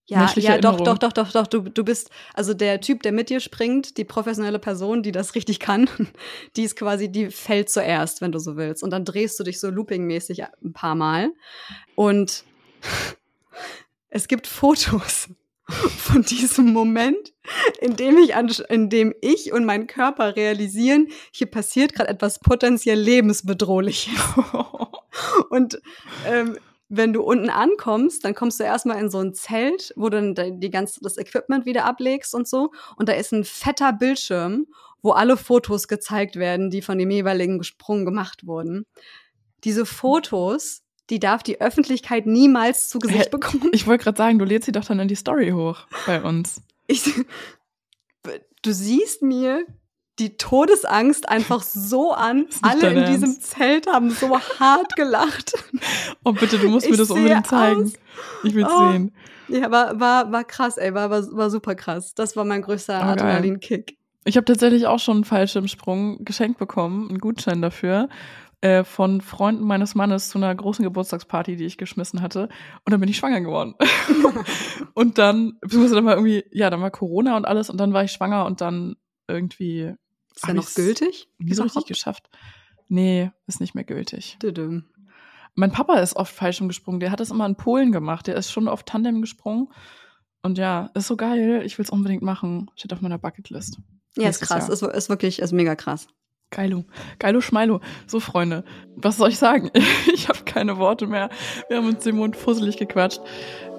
S1: Ja, ja, doch, doch, doch, doch, doch. Du, du bist, also der Typ, der mit dir springt, die professionelle Person, die das richtig kann, [LAUGHS] die ist quasi, die fällt zuerst, wenn du so willst. Und dann drehst du dich so loopingmäßig ein paar Mal. Und [LAUGHS] es gibt Fotos [LAUGHS] von diesem Moment, in dem ich, an, in dem ich und mein Körper realisieren, hier passiert gerade etwas potenziell lebensbedrohliches. Und ähm, wenn du unten ankommst, dann kommst du erstmal in so ein Zelt, wo du dann die ganze, das Equipment wieder ablegst und so. Und da ist ein fetter Bildschirm, wo alle Fotos gezeigt werden, die von dem jeweiligen Sprung gemacht wurden. Diese Fotos, die darf die Öffentlichkeit niemals zu Gesicht bekommen.
S2: Ich wollte gerade sagen, du lädst sie doch dann in die Story hoch bei uns.
S1: Ich, du siehst mir die Todesangst einfach [LAUGHS] so an. Alle in diesem
S2: Ernst.
S1: Zelt haben so hart gelacht. [LAUGHS]
S2: Oh, bitte, du musst mir
S1: Ich
S2: das
S1: sehe
S2: unbedingt zeigen.
S1: aus.
S2: Ich will
S1: Oh.
S2: sehen.
S1: Ja, war, war, war krass, ey, war, war, war super krass. Das war mein größter
S2: Oh.
S1: Adrenalin-Kick.
S2: Ich habe tatsächlich auch schon einen Fallschirmsprung geschenkt bekommen, einen Gutschein dafür, äh, von Freunden meines Mannes zu einer großen Geburtstagsparty, die ich geschmissen hatte. Und dann bin ich schwanger geworden. [LAUGHS] und dann, beziehungsweise dann war irgendwie, ja, dann war Corona und alles und dann war ich schwanger und dann irgendwie
S1: Ist der noch gültig?
S2: nie so richtig geschafft. Nee, ist nicht mehr gültig.
S1: Düdüm.
S2: Mein Papa ist oft Fallschirm gesprungen. Der hat das immer in Polen gemacht. Der ist schon oft Tandem gesprungen. Und ja, ist so geil. Ich will es unbedingt machen. Steht auf meiner Bucketlist.
S1: Ja, ist krass. Ist, ist wirklich, ist mega krass.
S2: Geilo. Geilo Schmeilo. So, Freunde. Was soll ich sagen? [LAUGHS] Ich habe keine Worte mehr. Wir haben uns den Mund fusselig gequatscht.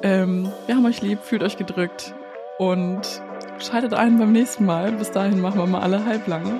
S2: Ähm, wir haben euch lieb, fühlt euch gedrückt. Und schaltet ein beim nächsten Mal. Bis dahin machen wir mal alle halblang.